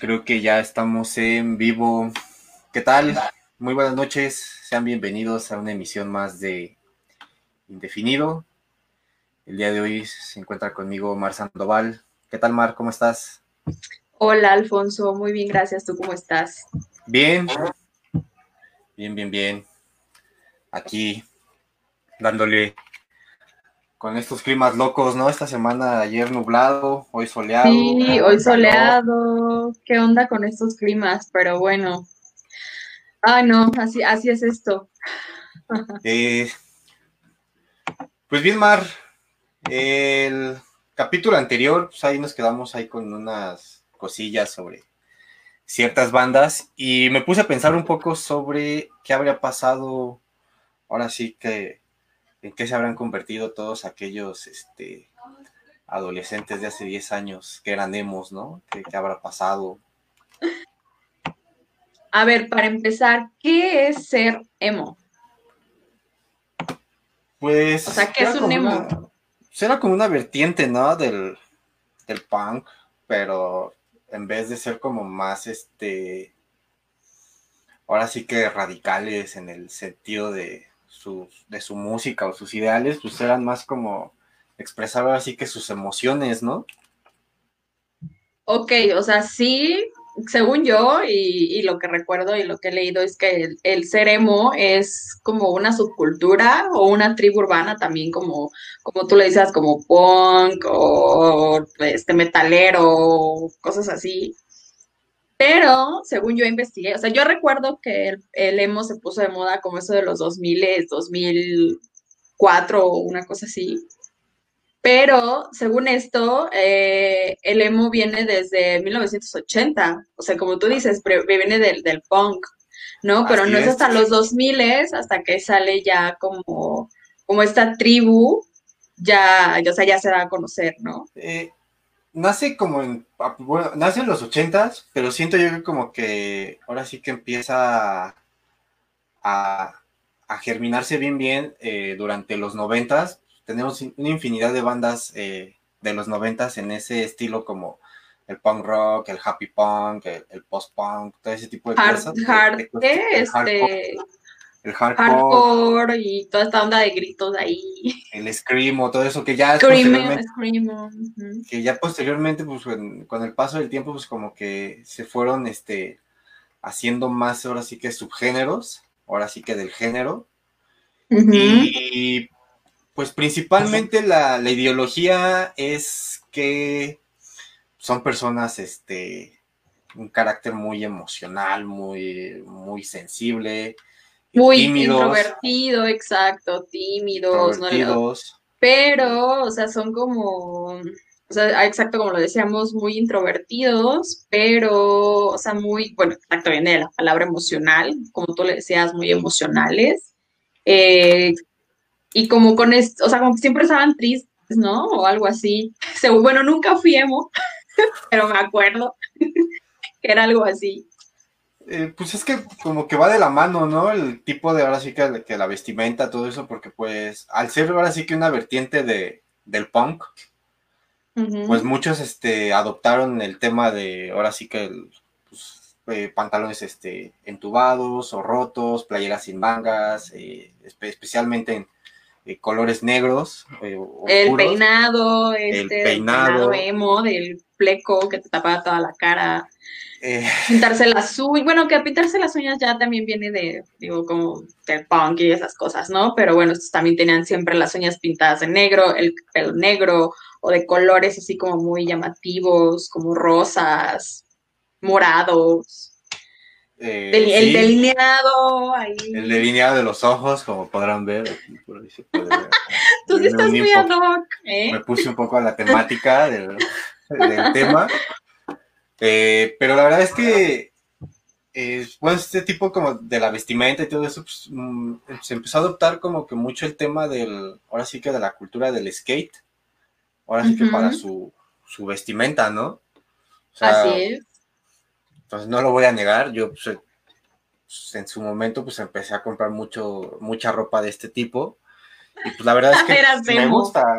creo que ya estamos en vivo. ¿Qué tal? Muy buenas noches, sean bienvenidos a una emisión más de Indefinido. El día de hoy se encuentra conmigo Mar Sandoval. ¿Qué tal, Mar? ¿Cómo estás? Hola, Alfonso. Muy bien, gracias. ¿Tú cómo estás? Bien, bien, bien, bien. Aquí dándole con estos climas locos, ¿no? Esta semana, ayer nublado, hoy soleado. Sí, hoy soleado. ¿Qué onda con estos climas? Pero bueno. Ah, no, así, así es esto. Eh, pues bien, Mar, el capítulo anterior, pues ahí nos quedamos ahí con unas cosillas sobre ciertas bandas y me puse a pensar un poco sobre qué habría pasado ahora sí que en qué se habrán convertido todos aquellos este, adolescentes de hace 10 años que eran emos, ¿no? ¿Qué, habrá pasado? A ver, para empezar, ¿qué es ser emo? Pues. O sea, ¿qué es un emo? Será como una vertiente, ¿no? Del, del punk, pero en vez de ser como más este. Ahora sí que radicales en el sentido de de su música o sus ideales, pues eran más como expresar así que sus emociones, ¿no? Ok, o sea, sí, según yo y, lo que recuerdo y lo que he leído es que el, el, ser emo es como una subcultura o una tribu urbana también como, como tú le dices, como punk o este metalero, cosas así. Pero, según yo investigué, o sea, yo recuerdo que el, emo se puso de moda como eso de los 2000, 2004 o una cosa así. Pero, según esto, eh, el emo viene desde 1980. O sea, como tú dices, viene del, del punk, ¿no? Pero no es. hasta los 2000 hasta que sale ya como, como esta tribu, ya, o sea, ya se da a conocer, ¿no? Eh, nace como en, ah, bueno, nace en los ochentas, pero siento yo que como que ahora sí que empieza a, germinarse bien bien eh, durante los noventas. Tenemos una infinidad de bandas eh, de los noventas en ese estilo como el punk rock, el happy punk, el, post punk, todo ese tipo de cosas. Hard, este, el hardcore, y toda esta onda de gritos ahí. El screamo, todo eso que ya posteriormente, que ya posteriormente, pues con, el paso del tiempo, pues como que se fueron este haciendo más ahora sí que subgéneros, ahora sí que del género. Y pues principalmente la, la, ideología es que son personas, este, un carácter muy emocional, muy, muy sensible, muy introvertido, exacto, tímidos, pero, o sea, son como, o sea, exacto como lo decíamos, muy introvertidos, pero, o sea, muy, bueno, exacto, viene de la palabra emocional, como tú le decías, muy emocionales. Eh, y como con esto, o sea, como que siempre estaban tristes, ¿no? O algo así. Bueno, nunca fui emo, pero me acuerdo que era algo así. Eh, pues es que como que va de la mano, ¿no? El tipo de ahora sí que, que, la vestimenta, todo eso, porque pues al ser ahora sí que una vertiente de, del punk, pues muchos este, adoptaron el tema de ahora sí que pues, eh, pantalones este, entubados o rotos, playeras sin mangas, eh, especialmente en colores negros. el peinado, este, el peinado emo, del fleco que te tapaba toda la cara. Eh, pintarse las uñas, bueno, que pintarse las uñas ya también viene de, digo, como del punk y esas cosas, ¿no? Pero bueno, estos también tenían siempre las uñas pintadas de negro, el pelo negro o de colores así como muy llamativos, como rosas, morados. Eh, el delineado ahí. El delineado de los ojos, como podrán ver. Tú sí estás muy ad hoc, ¿eh? Me puse un poco a la temática del, del tema. Eh, pero la verdad es que, eh, bueno, este tipo como de la vestimenta y todo eso, pues, mm, se empezó a adoptar como que mucho el tema del, ahora sí que de la cultura del skate, ahora sí que para su, su vestimenta, ¿no? Así es. Entonces no lo voy a negar, yo pues, pues, en su momento pues empecé a comprar mucho, mucha ropa de este tipo. Y pues la verdad es que me gusta.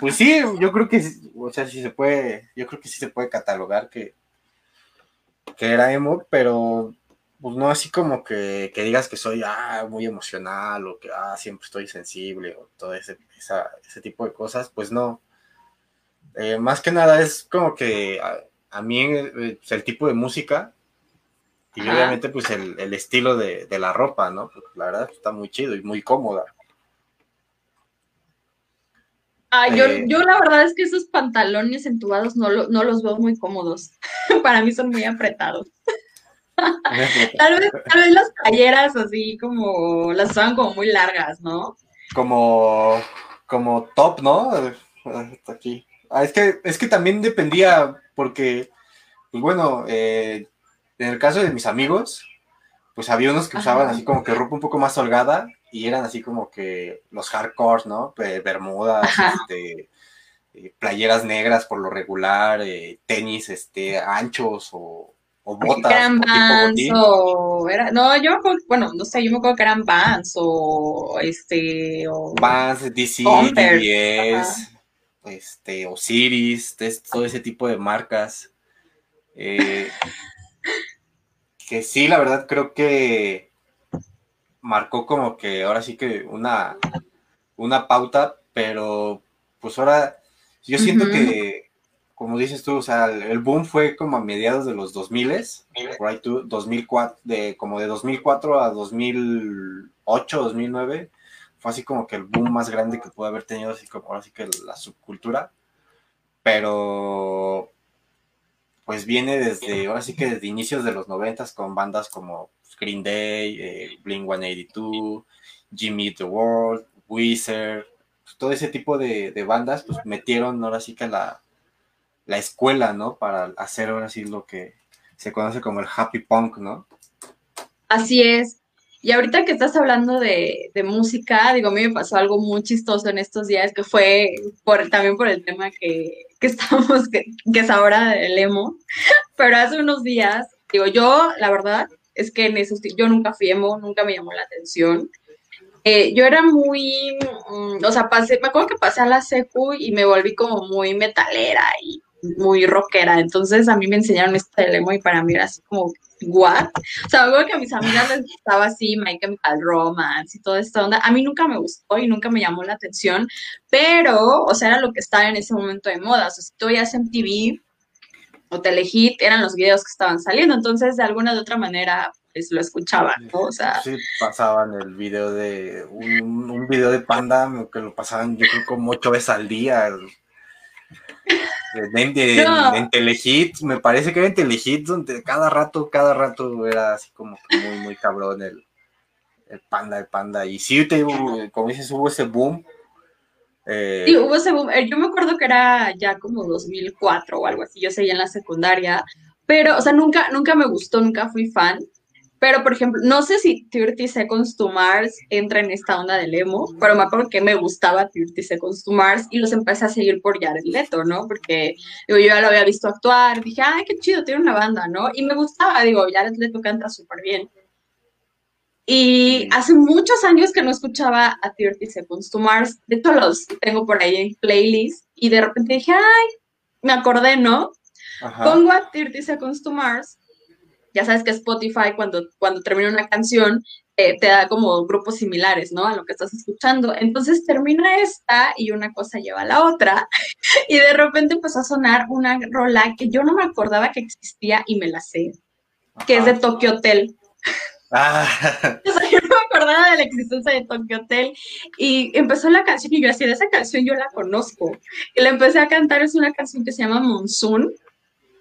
pues sí, yo creo que, o sea, sí se puede, yo creo que sí se puede catalogar que, que era emo, pero pues no así como que, digas que soy ah, muy emocional o que ah, siempre estoy sensible o todo ese, ese tipo de cosas, pues no. Eh, más que nada es como que a, mí eh, pues, el, tipo de música y obviamente pues el, estilo de, la ropa, ¿no? Pues, la verdad está muy chido y muy cómoda. Ah, yo, eh, yo, la verdad es que esos pantalones entubados no, no los veo muy cómodos. Para mí son muy apretados. tal, vez, tal vez las talleras así como las usaban como muy largas, ¿no? Como, como top, ¿no? aquí. Ah, es que, es que también dependía, porque, pues bueno, eh, en el caso de mis amigos, pues había unos que usaban así como que ropa un poco más holgada y eran así como que los hardcore, ¿no? Bermudas, este, eh, playeras negras por lo regular, eh, tenis este, anchos o, o botas. eran Vans o era, no, yo bueno, no sé, yo me acuerdo que eran Vans o este o Vans, DC, DBS, este, Osiris, todo ese tipo de marcas. Eh, que sí, la verdad creo que marcó como que ahora sí que una, una pauta, pero pues ahora yo siento que como dices tú, o sea, el boom fue como a mediados de los 2000, por ahí tú, 2004, de, como de 2004 a 2008, 2009, fue así como que el boom más grande que pudo haber tenido, así como ahora sí que la subcultura, pero pues viene desde, ahora sí que desde inicios de los 90 con bandas como Green Day, eh, Blink 182, Jimmy the World, Wizard, pues, todo ese tipo de, de bandas, pues metieron ahora sí que la la escuela, ¿no? Para hacer ahora sí lo que se conoce como el happy punk, ¿no? Así es. Y ahorita que estás hablando de, música, digo, a mí me pasó algo muy chistoso en estos días, que fue por, también por el tema que, que estamos, que, es ahora el emo, pero hace unos días, digo, yo, la verdad, es que en esos, yo nunca fui emo, nunca me llamó la atención. Eh, yo era muy, mm, o sea, pasé, me acuerdo que pasé a la secu y me volví como muy metalera y muy rockera, entonces a mí me enseñaron este emo y para mí era así como, ¿what? O sea, algo que a mis amigas les gustaba así, My Chemical Romance y toda esta onda, a mí nunca me gustó y nunca me llamó la atención, pero, o sea, era lo que estaba en ese momento de moda, o sea, si tú veías en TV o Telehit, eran los videos que estaban saliendo, entonces de alguna de otra manera pues lo escuchaban, ¿no? O sea... Sí, pasaban el video de, un, un video de Panda que lo pasaban yo creo como ocho veces al día, en, Telehit, me parece que era en Telehit, donde cada rato, cada rato era así como muy, muy cabrón el, el panda, el panda. Y sí, te, como dices, hubo ese boom. Eh, sí, hubo ese boom. Eh, yo me acuerdo que era ya como 2004 o algo así, yo seguía en la secundaria, pero, o sea, nunca, nunca me gustó, nunca fui fan. Pero, por ejemplo, no sé si 30 Seconds to Mars entra en esta onda del emo, pero me acuerdo que me gustaba 30 Seconds to Mars y los empecé a seguir por Jared Leto, ¿no? Porque digo, yo ya lo había visto actuar, dije, ay, qué chido, tiene una banda, ¿no? Y me gustaba, digo, Jared Leto canta súper bien. Y hace muchos años que no escuchaba a 30 Seconds to Mars, de todos los tengo por ahí en playlist, y de repente dije, ay, me acordé, ¿no? Pongo a 30 Seconds to Mars ya sabes que Spotify cuando, cuando termina una canción eh, te da como grupos similares, ¿no? A lo que estás escuchando. Entonces termina esta y una cosa lleva a la otra y de repente empezó a sonar una rola que yo no me acordaba que existía y me la sé, que es de Tokyo Hotel. Ah. O sea, yo no me acordaba de la existencia de Tokyo Hotel y empezó la canción y yo así, de esa canción yo la conozco. Y la empecé a cantar, es una canción que se llama Monsoon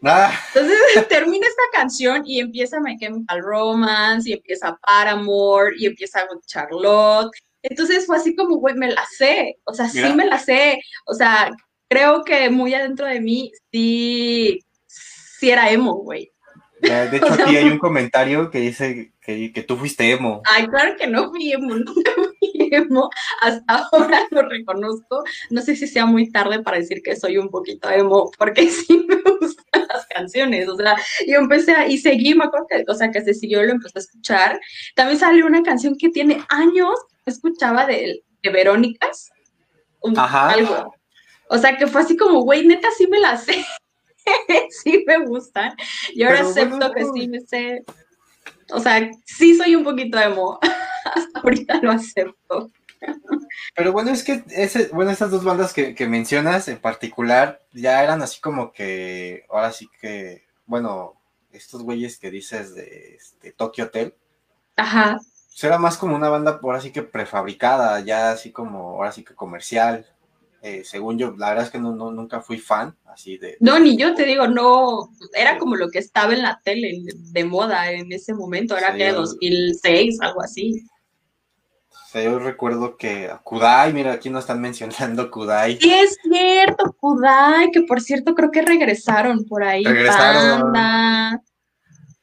Ah. Entonces termina esta canción y empieza My Chemical Romance y empieza Paramore y empieza Charlotte. Entonces fue así como, güey, me la sé, o sea, sí me la sé, o sea, creo que muy adentro de mí sí, sí era emo, güey. De hecho, aquí hay un comentario que dice que, que, tú fuiste emo. Ay, claro que no fui emo, nunca fui emo. Hasta ahora lo reconozco. No sé si sea muy tarde para decir que soy un poquito emo, porque sí me gustan las canciones. O sea, yo empecé a, y seguí, me acuerdo que, o sea, que se siguió, lo empecé a escuchar. También salió una canción que tiene años, escuchaba de, de Verónicas. Ajá. Algo. O sea, que fue así como, güey, neta, sí me la sé. sí me gustan. Y ahora acepto que sí me sé. O sea, sí soy un poquito emo. Hasta ahorita lo acepto. Pero bueno, es que ese, bueno, estas dos bandas que, que, mencionas en particular ya eran así como que, ahora sí que, bueno, estos güeyes que dices de, este, Tokyo Hotel. Ajá. Pues era más como una banda, ahora sí que prefabricada, ya así como, ahora sí que comercial. Eh, según yo, la verdad es que no, nunca fui fan así de... No, ni yo te digo, no, era como lo que estaba en la tele de moda en ese momento, era que 2006, algo así. Yo recuerdo que Kudai, mira, aquí nos están mencionando Kudai. Sí, es cierto, Kudai, que por cierto creo que regresaron por ahí. Regresaron.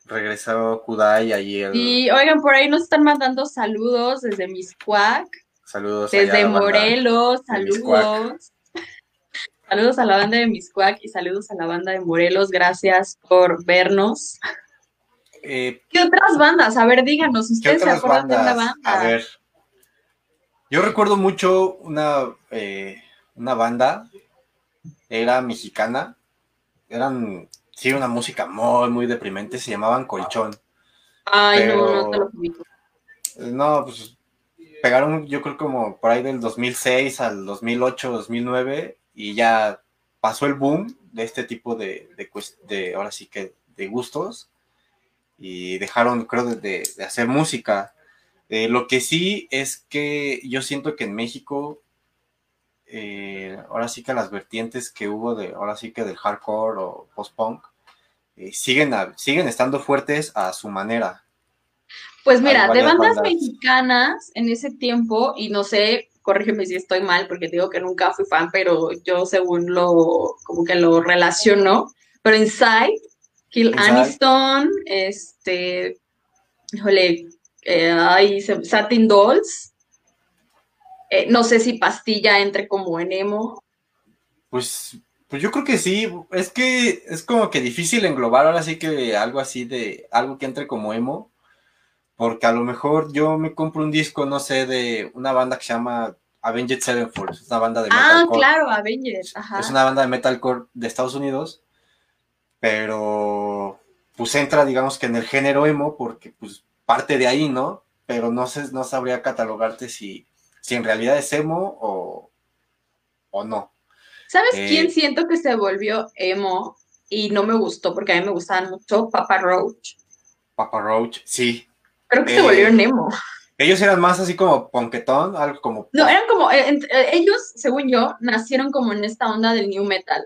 Regresó Kudai ayer. Y oigan, por ahí nos están mandando saludos desde Miscuac. Saludos. Desde Morelos, saludos. Saludos a la banda de Miscuac y saludos a la banda de Morelos. Gracias por vernos. Eh, ¿Qué otras bandas? A ver, díganos, ¿ustedes se acuerdan de una banda? A ver. Yo recuerdo mucho una, eh, una banda, era mexicana, eran, sí, una música muy, muy deprimente, se llamaban Colchón. Ay, no, no te lo No, pues pegaron yo creo como por ahí del 2006 al 2008, 2009 y ya pasó el boom de este tipo de, de, ahora sí que de gustos y dejaron creo de, hacer música. Eh, lo que sí es que yo siento que en México eh, ahora sí que las vertientes que hubo de ahora sí que del hardcore o post-punk eh, siguen, siguen estando fuertes a su manera. Pues mira, de bandas, mexicanas en ese tiempo, y no sé, corrígeme si estoy mal, porque digo que nunca fui fan, pero yo según lo, como que lo relaciono, pero Inside, Kill Aniston, este, híjole, eh, Satin Dolls, eh, no sé si Pastilla entre como en emo. Pues, pues yo creo que sí, es que es como que difícil englobar ahora sí que algo así de, algo que entre como emo, porque a lo mejor yo me compro un disco, no sé, de una banda que se llama Avenged Sevenfold, es una banda de ah, metalcore. Ah, claro, Avenged, ajá. Es una banda de metalcore de Estados Unidos, pero pues entra, digamos que en el género emo, porque pues parte de ahí, ¿no? Pero no sé, no sabría catalogarte si, si en realidad es emo o, o no. ¿Sabes eh, quién siento que se volvió emo y no me gustó porque a mí me gustaban mucho? Papa Roach. Papa Roach, sí, Creo que se volvieron eh, emo. Ellos eran más así como ponquetón, algo como... No, eran como, eh, eh, ellos, según yo, nacieron como en esta onda del new metal.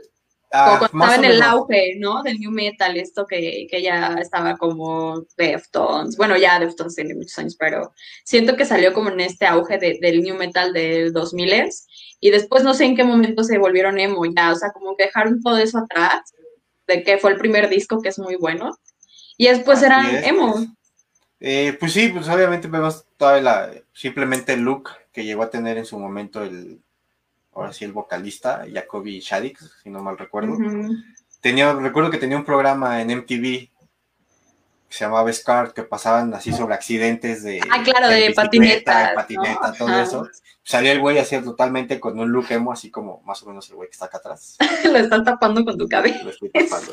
Ah, como cuando estaba en el auge, ¿no? Del new metal, esto que, que ya estaba como Deftones. Bueno, ya Deftones tiene muchos años, pero siento que salió como en este auge del new metal del 2000 y después no sé en qué momento se volvieron emo ya, o sea, como que dejaron todo eso atrás, de que fue el primer disco que es muy bueno, y después eran emo. Eh, pues sí, pues obviamente vemos toda la, simplemente el look que llegó a tener en su momento el, ahora sí, el vocalista, Jacoby Shaddix, si no mal recuerdo. Tenía, recuerdo que tenía un programa en MTV que se llamaba Scar, que pasaban así sobre accidentes de... Ah, claro, de, patineta. patineta, todo eso. Salía el güey así totalmente con un look emo, así como más o menos el güey que está acá atrás. Lo están tapando con tu cabello. Lo estoy tapando,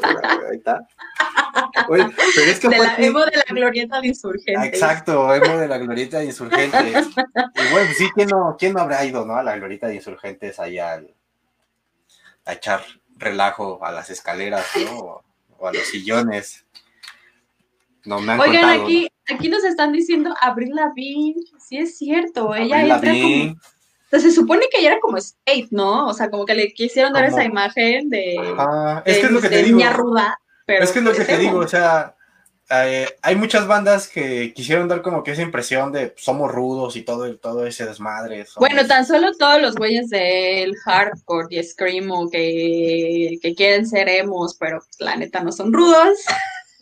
ahí está. Pero es que de la, emo de la glorieta de insurgentes. Exacto, emo de la glorieta de insurgentes. y bueno, sí, ¿quién no, ¿quién no habrá ido, no? A la glorieta de insurgentes ahí al, a echar relajo a las escaleras, ¿no? O a los sillones. No me han Oigan, aquí, aquí nos están diciendo Abril Lavigne, sí es cierto, ella entra como... O sea, se supone que ella era como skate, ¿no? O sea, como que le quisieron dar esa imagen de, es que es lo que te niña ruda. Pero es que es lo que te digo, o sea, eh, hay muchas bandas que quisieron dar como que esa impresión de somos rudos y todo, todo ese desmadre. Bueno, tan solo todos los güeyes del hardcore y screamo que, que quieren ser emos, pero la neta no son rudos.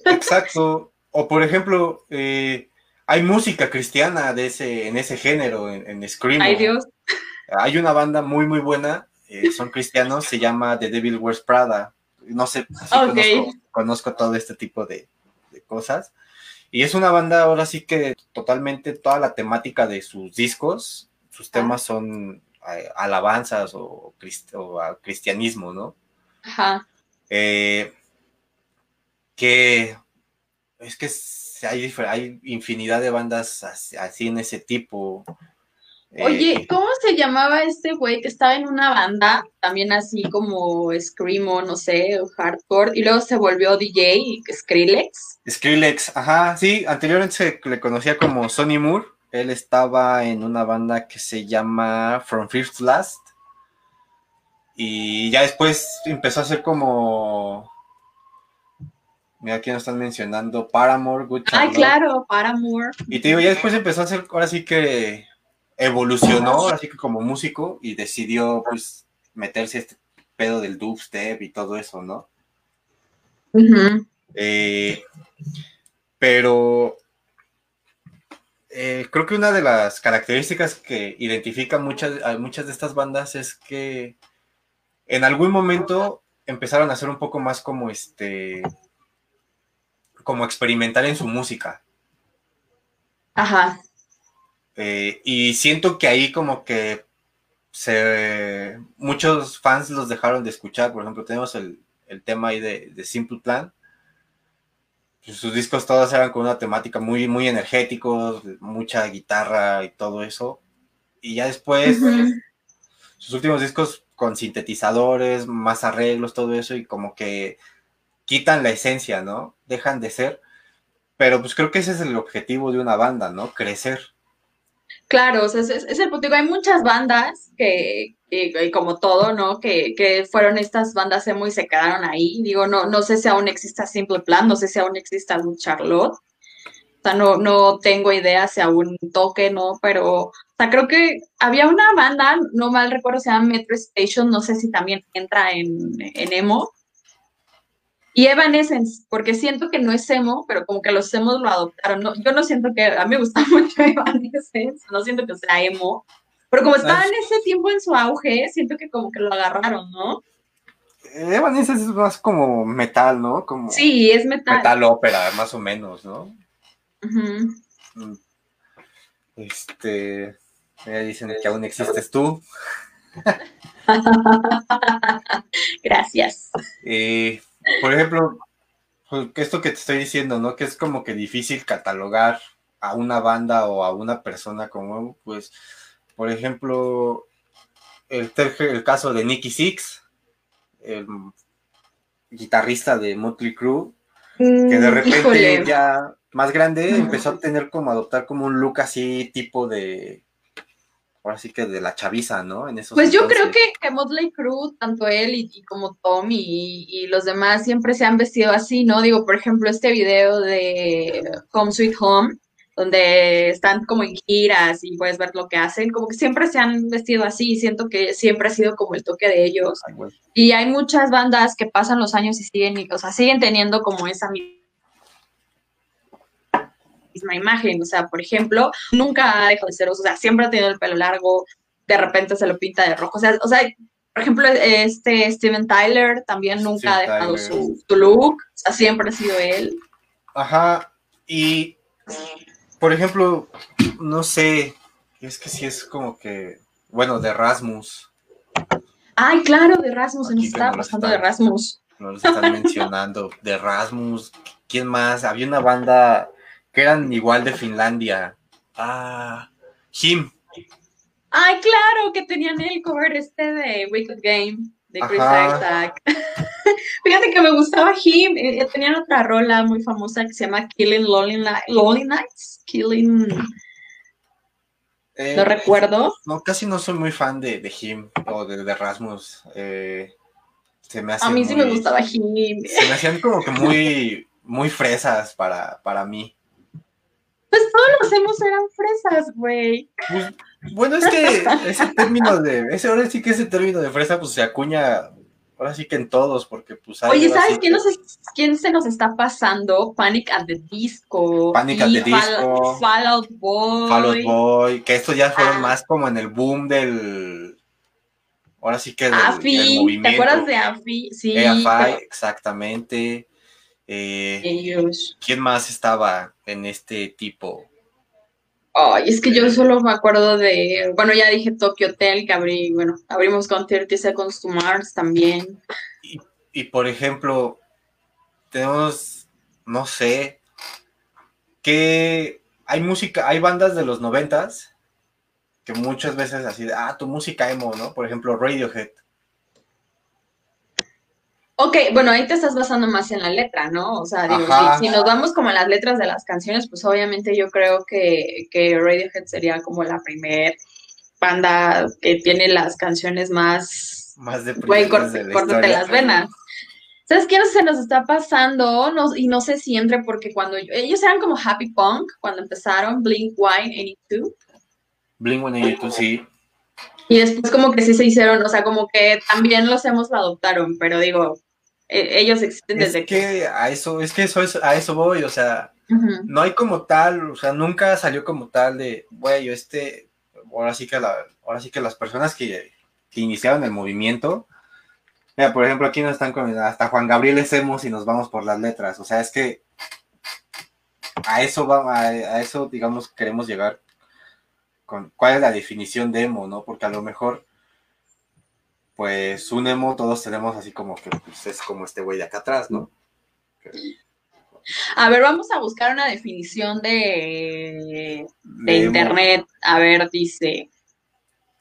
Exacto. O por ejemplo, eh, hay música cristiana de ese, en ese género, en, en Scream. Ay, Dios. Hay una banda muy, muy buena, eh, son cristianos, se llama The Devil Wears Prada. No sé si conozco, todo este tipo de, cosas. Y es una banda ahora sí que totalmente toda la temática de sus discos, sus ah. temas son eh, alabanzas o, o, cristianismo, ¿no? Ajá. Eh, que es que hay, hay infinidad de bandas así, en ese tipo. Oye, eh, ¿cómo se llamaba este güey que estaba en una banda, también así como Screamo, no sé, hardcore, y luego se volvió DJ, Skrillex? Skrillex, ajá, sí, anteriormente se le conocía como Sonny Moore, él estaba en una banda que se llama From First Last, y ya después empezó a ser como Mira, aquí nos están mencionando Paramore, Good Ay, claro, Paramore. Y te digo, ya después empezó a hacer, ahora sí que evolucionó, así que como músico, y decidió, pues, meterse este pedo del dubstep y todo eso, ¿no? Eh, pero eh, creo que una de las características que identifican muchas, a muchas de estas bandas es que en algún momento empezaron a ser un poco más como este como experimentar en su música. Ajá. Eh, y siento que ahí como que se, muchos fans los dejaron de escuchar. Por ejemplo, tenemos el, tema ahí de, Simple Plan. Pues sus discos todos eran con una temática muy, muy energéticos, mucha guitarra y todo eso. Y ya después, sus últimos discos con sintetizadores, más arreglos, todo eso, y como que quitan la esencia, ¿no? Dejan de ser. Pero pues creo que ese es el objetivo de una banda, ¿no? Crecer. Claro, o sea, es, el punto. Hay muchas bandas que, como todo, ¿no? Que, que, fueron estas bandas emo y se quedaron ahí. Digo, no, no sé si aún exista Simple Plan, no sé si aún exista algún Charlotte. O sea, no, no tengo idea si aún toque, ¿no? Pero, o sea, creo que había una banda, no mal recuerdo, se llama Metro Station, no sé si también entra en, en emo, y Evanescence, porque siento que no es emo, pero como que los emos lo adoptaron. No, yo no siento que, a mí me gusta mucho Evanescence, no siento que sea emo, pero como estaba en ese tiempo en su auge, siento que como que lo agarraron, ¿no? Evanescence es más como metal, ¿no? Como sí, es metal. Metal ópera, más o menos, ¿no? Mm. Este, ya dicen que aún existes tú. Gracias. Eh, por ejemplo, pues, esto que te estoy diciendo, ¿no? Que es como que difícil catalogar a una banda o a una persona como, pues, por ejemplo, el, el caso de Nicky Six, el guitarrista de Motley Crue, que de mm, repente ya más grande empezó a tener como adoptar como un look así tipo de ahora sí que de la chaviza, ¿no? En esos pues yo creo que, que Motley Crue, tanto él y, como Tom y, los demás siempre se han vestido así, ¿no? Digo, por ejemplo, este video de Home Sweet Home, donde están como en giras y puedes ver lo que hacen, como que siempre se han vestido así, siento que siempre ha sido como el toque de ellos. Y hay muchas bandas que pasan los años y siguen, o sea, siguen teniendo como esa misma imagen. O sea, por ejemplo, nunca ha dejado de ser, o sea, siempre ha tenido el pelo largo, de repente se lo pinta de rojo. O sea, o sea por ejemplo, este Steven Tyler también nunca ha dejado su, look, o sea, siempre ha sido él. Ajá, y por ejemplo, no sé, es que sí es como que, bueno, de Rasmus. Ay, claro, de Rasmus, se nos estaba pasando de Rasmus. Nos están mencionando, de Rasmus, ¿quién más? Había una banda que eran igual de Finlandia. Ah, Him. Ay, claro, que tenían el cover este de Wicked Game de Chris Isaac. Fíjate que me gustaba Him. Eh, eh, tenían otra rola muy famosa que se llama Killing Lonely, Nights. Killing. Eh, no recuerdo. No, casi no soy muy fan de, de Him o de, de Rasmus. se me A mí sí me gustaba Him. Se me hacían como que muy, muy fresas para, para mí. Pues todos los hemos eran fresas, güey. Pues, bueno, es que ese término de, ese ahora sí que ese término de fresa, pues se acuña, ahora sí que en todos, porque pues Oye, ¿sabes quién, quién se nos está pasando? Panic at the Disco. Panic at the Disco. Fallout Boy. Fallout Boy, que estos ya fueron ah. más como en el boom del, ahora sí que del, Afi, ¿te acuerdas de Afi? Sí. AFI, exactamente. Eh, ¿Quién más estaba en este tipo? Ay, es que yo solo me acuerdo de, bueno, ya dije Tokyo Hotel, que abrí, bueno, abrimos con 30 Seconds to Mars también. y por ejemplo, tenemos, no sé, que hay música, hay bandas de los noventas que muchas veces así, ah, tu música emo, ¿no? Por ejemplo, Radiohead. Ok, bueno, ahí te estás basando más en la letra, ¿no? O sea, digo, si, nos vamos como a las letras de las canciones, pues obviamente yo creo que, que Radiohead sería como la primer banda que tiene las canciones más... Más de, güey, de, las venas. ¿Sabes qué se nos está pasando? No, y no sé si entre porque cuando ellos eran como Happy Punk, cuando empezaron Blink 182. Blink 182, sí. Y después como que sí se hicieron, o sea, como que también los hemos adoptaron, pero digo, ellos existen desde que... a eso, es que eso es, a eso voy, o sea, no hay como tal, o sea, nunca salió como tal de, güey, yo este, ahora sí que la, ahora sí que las personas que, que iniciaron el movimiento, mira, por ejemplo, aquí nos están con hasta Juan Gabriel Hacemos y nos vamos por las letras, o sea, es que a eso va, a eso digamos queremos llegar con cuál es la definición de emo, ¿no? Porque a lo mejor pues un emo todos tenemos así como que pues, es como este güey de acá atrás, ¿no? A ver, vamos a buscar una definición de, de, internet. A ver, dice.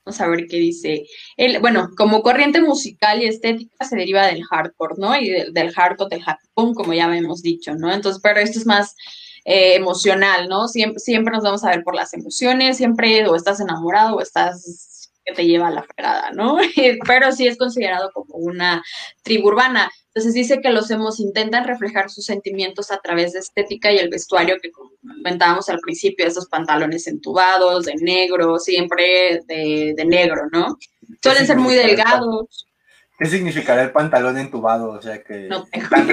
Vamos a ver qué dice. El, bueno, como corriente musical y estética se deriva del hardcore, ¿no? Y del, hardcore, del happy como ya hemos dicho, ¿no? Entonces, pero esto es más eh, emocional, ¿no? Siempre, siempre nos vamos a ver por las emociones, siempre o estás enamorado o estás que te lleva a la fregada, ¿no? Pero sí es considerado como una tribu urbana. Entonces dice que los hemos intentan reflejar sus sentimientos a través de estética y el vestuario que comentábamos al principio, esos pantalones entubados, de negro, siempre de, negro, ¿no? Suelen ser muy delgados. ¿Qué significará el pantalón entubado? O sea, que, están,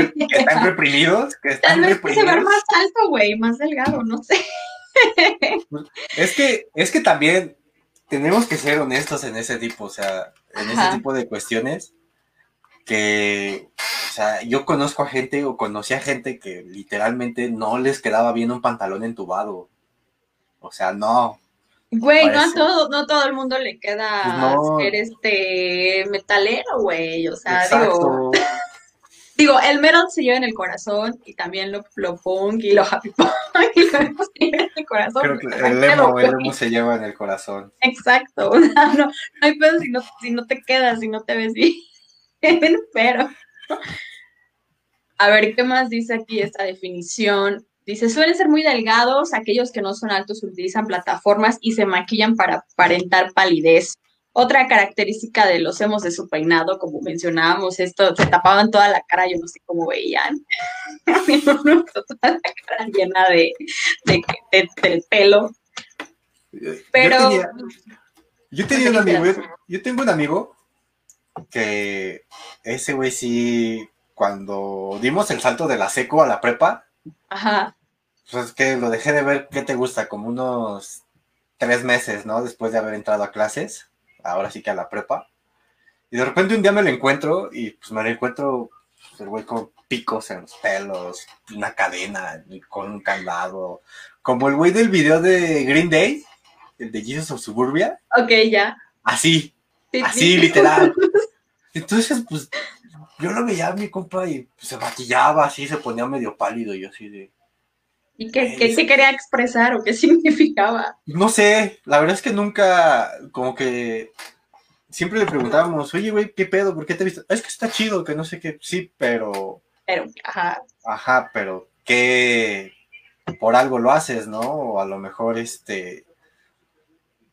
reprimidos. Que están Tal vez que se ve más alto, güey, más delgado, no sé. Es que, es que también tenemos que ser honestos en ese tipo, o sea, en ese tipo de cuestiones que, o sea, yo conozco a gente o conocí a gente que literalmente no les quedaba bien un pantalón entubado. O sea, no. Güey, no a todo, no todo el mundo le queda pues ser este metalero, güey. O sea, digo. Digo, el metal se lleva en el corazón y también lo, lo punk y lo happy punk y lo se lleva en el corazón. Creo que el emo, el emo se lleva en el corazón. Exacto, o sea, no, no hay pedo si no, si no te quedas, si no te ves bien, pero... A ver, ¿qué más dice aquí esta definición? Dice, suelen ser muy delgados, aquellos que no son altos utilizan plataformas y se maquillan para aparentar palidez. Otra característica de los hemos de su peinado, como mencionábamos, esto, se tapaban toda la cara, yo no sé cómo veían. toda la cara llena de, de, pelo. Pero. Yo tenía, un amigo, yo tengo un amigo que ese güey sí, cuando dimos el salto de la seco a la prepa, Ajá. pues que lo dejé de ver, ¿qué te gusta? Como unos tres meses, ¿no? Después de haber entrado a clases ahora sí que a la prepa. Y de repente un día me lo encuentro y pues me lo encuentro pues, el güey con picos en los pelos, una cadena con un candado, como el güey del video de Green Day, el de Jesus of Suburbia. Ok, ya. Así, así literal. Entonces, pues yo lo veía a mi compa y pues, se maquillaba así, se ponía medio pálido y yo así de... ¿Y qué, qué, qué, quería expresar o qué significaba? No sé, la verdad es que nunca, como que siempre le preguntábamos, oye, güey, ¿qué pedo? ¿Por qué te viste? Es que está chido, que no sé qué, sí, pero... Pero, ajá. Ajá, pero que por algo lo haces, ¿no? O a lo mejor, este,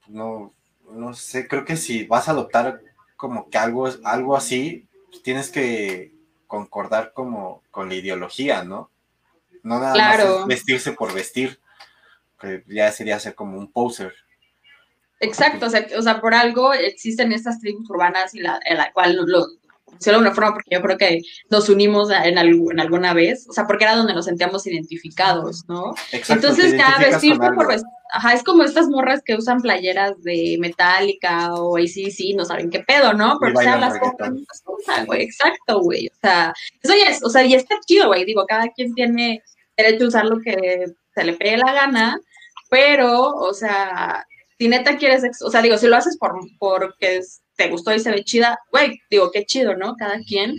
no, no sé, creo que si vas a adoptar como que algo, algo así, pues tienes que concordar como con la ideología, ¿no? No nada más vestirse por vestir, que ya sería ser como un poser. Exacto, o sea, o sea, por algo existen estas tribus urbanas y la, en la cual lo, de una forma porque yo creo que nos unimos en, en, alguna vez, o sea, porque era donde nos sentíamos identificados, ¿no? Exacto, Entonces ya vestirte por vestir, ajá, es como estas morras que usan playeras de Metallica o ACDC, no saben qué pedo, ¿no? Pero se las güey, exacto, güey, o sea, eso ya es, o sea, y está chido, güey, digo, cada quien tiene derecho a usar lo que se le pegue la gana, pero, o sea, si neta quieres, o sea, digo, si lo haces por porque te gustó y se ve chida, güey, digo, qué chido, ¿no? Cada quien,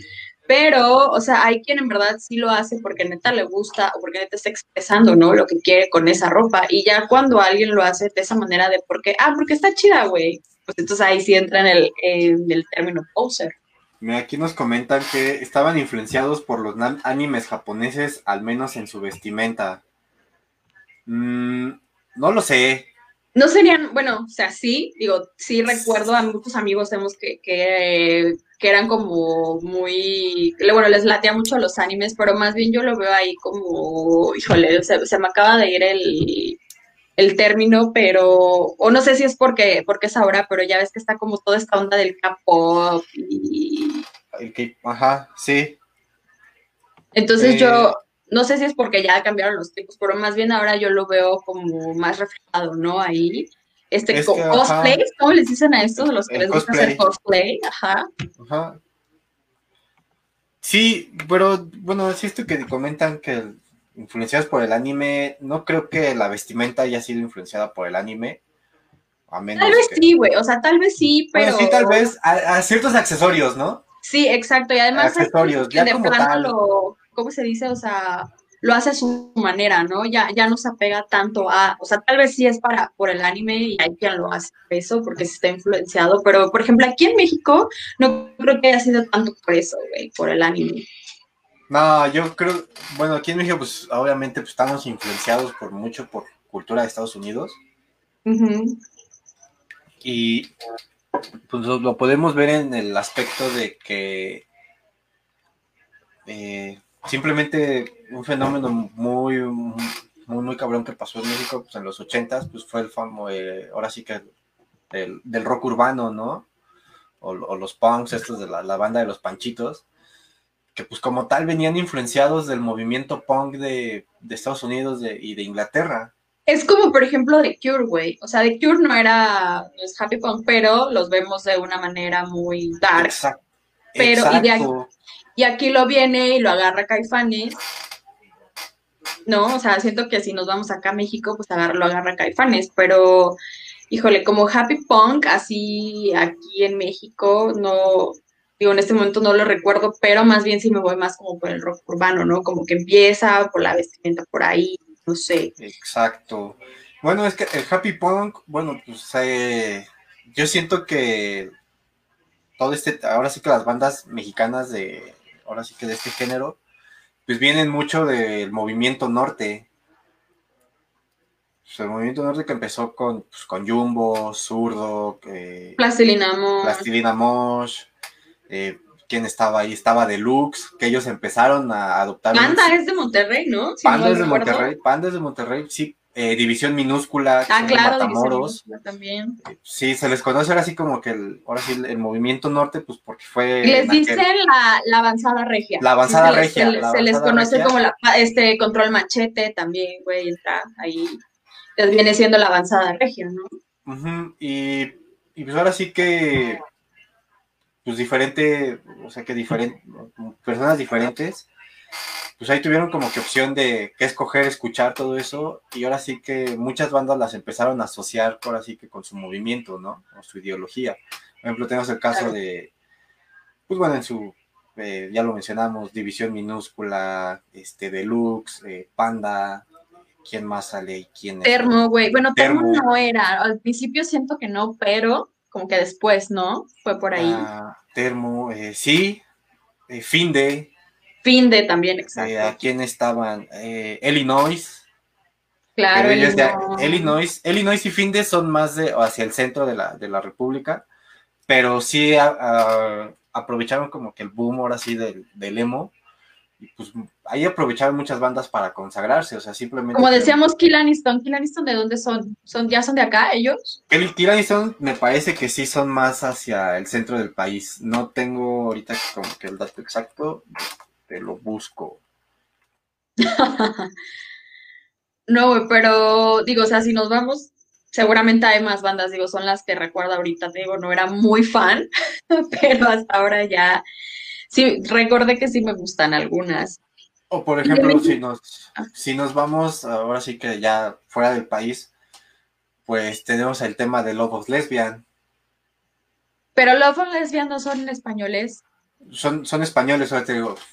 Pero, o sea, hay quien en verdad sí lo hace porque neta le gusta o porque neta está expresando, ¿no? Lo que quiere con esa ropa. Y ya cuando alguien lo hace de esa manera de porque, ah, porque está chida, güey. Pues entonces ahí sí entra en el, término poser. Mira, aquí nos comentan que estaban influenciados por los animes japoneses, al menos en su vestimenta. Mm, no lo sé. No serían, bueno, o sea, sí, digo, sí recuerdo a muchos amigos tenemos que, que, que, eran como muy, bueno, les latea mucho los animes, pero más bien yo lo veo ahí como, híjole, se, se me acaba de ir el, el término, pero, o no sé si es porque, porque es ahora, pero ya ves que está como toda esta onda del K-pop y... Ajá, sí. Entonces yo, eh, no sé si es porque ya cambiaron los tipos, pero más bien ahora yo lo veo como más reflejado, ¿no? Ahí. Este cosplay, ¿cómo les dicen a estos? Los que les gusta hacer cosplay, ajá. Ajá. Sí, pero bueno, es esto que comentan que influenciados por el anime, no creo que la vestimenta haya sido influenciada por el anime. A menos tal vez sí, güey, o sea, tal vez sí, pero... sí, tal vez a, ciertos accesorios, ¿no? Sí, exacto, y además... Accesorios, ya como tal... Lo, ¿Cómo se dice? O sea, lo hace a su manera, ¿no? Ya, ya no se apega tanto a, o sea, tal vez sí es para por el anime y hay quien lo hace eso porque se está influenciado, pero por ejemplo aquí en México no creo que haya sido tanto por eso, güey, por el anime. No, yo creo, bueno, aquí en México, pues obviamente pues, estamos influenciados por mucho por cultura de Estados Unidos. Y pues lo, podemos ver en el aspecto de que eh, simplemente un fenómeno muy, muy, muy cabrón que pasó en México pues, en los ochentas, pues fue el famoso, eh, ahora sí que el, del rock urbano, ¿no? O, los punks, estos de la banda de los panchitos que pues como tal venían influenciados del movimiento punk de, Estados Unidos y de Inglaterra. Es como, por ejemplo, The Cure, güey. O sea, The Cure no era no es happy punk, pero los vemos de una manera muy dark. Exacto. Pero, Y, aquí, y, aquí, lo viene y lo agarra Caifanes. No, o sea, siento que si nos vamos acá a México, pues agarra, lo agarra Caifanes, pero híjole, como happy punk, así aquí en México, no, digo, en este momento no lo recuerdo, pero más bien sí me voy más como por el rock urbano, ¿no? Como que empieza por la vestimenta por ahí, no sé. Exacto. Bueno, es que el happy punk, bueno, pues eh, yo siento que todo este, ahora sí que las bandas mexicanas de, ahora sí que de este género, pues vienen mucho del movimiento norte. Pues, el movimiento norte que empezó con, pues, con Jumbo, Zurdo, eh, Plastilina Mosh. Plastilina Mosh eh, quién estaba ahí, estaba Deluxe, que ellos empezaron a adoptar. Panda es de Monterrey, ¿no? Panda es de Monterrey, Panda es de Monterrey, sí. Eh, división minúscula, ah, claro, Matamoros. también. Sí, se les conoce ahora sí como que el, ahora sí el, movimiento norte, pues porque fue. Les dicen la, avanzada regia. La avanzada regia. Se, les conoce como la, este control machete también, güey, entra ahí. viene siendo la avanzada regia, ¿no? y, y pues ahora sí que pues diferente, o sea que diferentes, personas diferentes, pues ahí tuvieron como que opción de qué escoger, escuchar todo eso, y ahora sí que muchas bandas las empezaron a asociar, ahora sí que con su movimiento, ¿no? O su ideología. Por ejemplo, tenemos el caso de, pues bueno, en su, eh, ya lo mencionamos, División Minúscula, este, Deluxe, eh, Panda, ¿quién más sale y quién es? Termo, güey. Bueno, Termo no era, al principio siento que no, pero como que después, ¿no? Fue por ahí. Ah, termo, eh, sí, eh, Finde. Finde también, exacto. Eh, ¿A quién estaban? Illinois. Claro, Illinois. Illinois. y Finde son más de hacia el centro de la, de la República, pero sí aprovecharon como que el boom ahora sí del, del emo y pues ahí aprovecharon muchas bandas para consagrarse, o sea, simplemente... Como decíamos, Kill Aniston, Kill Aniston, ¿de dónde son? son? ¿Ya son de acá ellos? El Kill Aniston me parece que sí son más hacia el centro del país, no tengo ahorita como que el dato exacto, te lo busco. no, pero digo, o sea, si nos vamos, seguramente hay más bandas, digo, son las que recuerdo ahorita, digo, no era muy fan, pero hasta ahora ya sí, recordé que sí me gustan algunas. O por ejemplo, si nos, si nos vamos, ahora sí que ya fuera del país, pues tenemos el tema de Lobos Lesbian. Pero Lobos Lesbian no son españoles. Son, son españoles,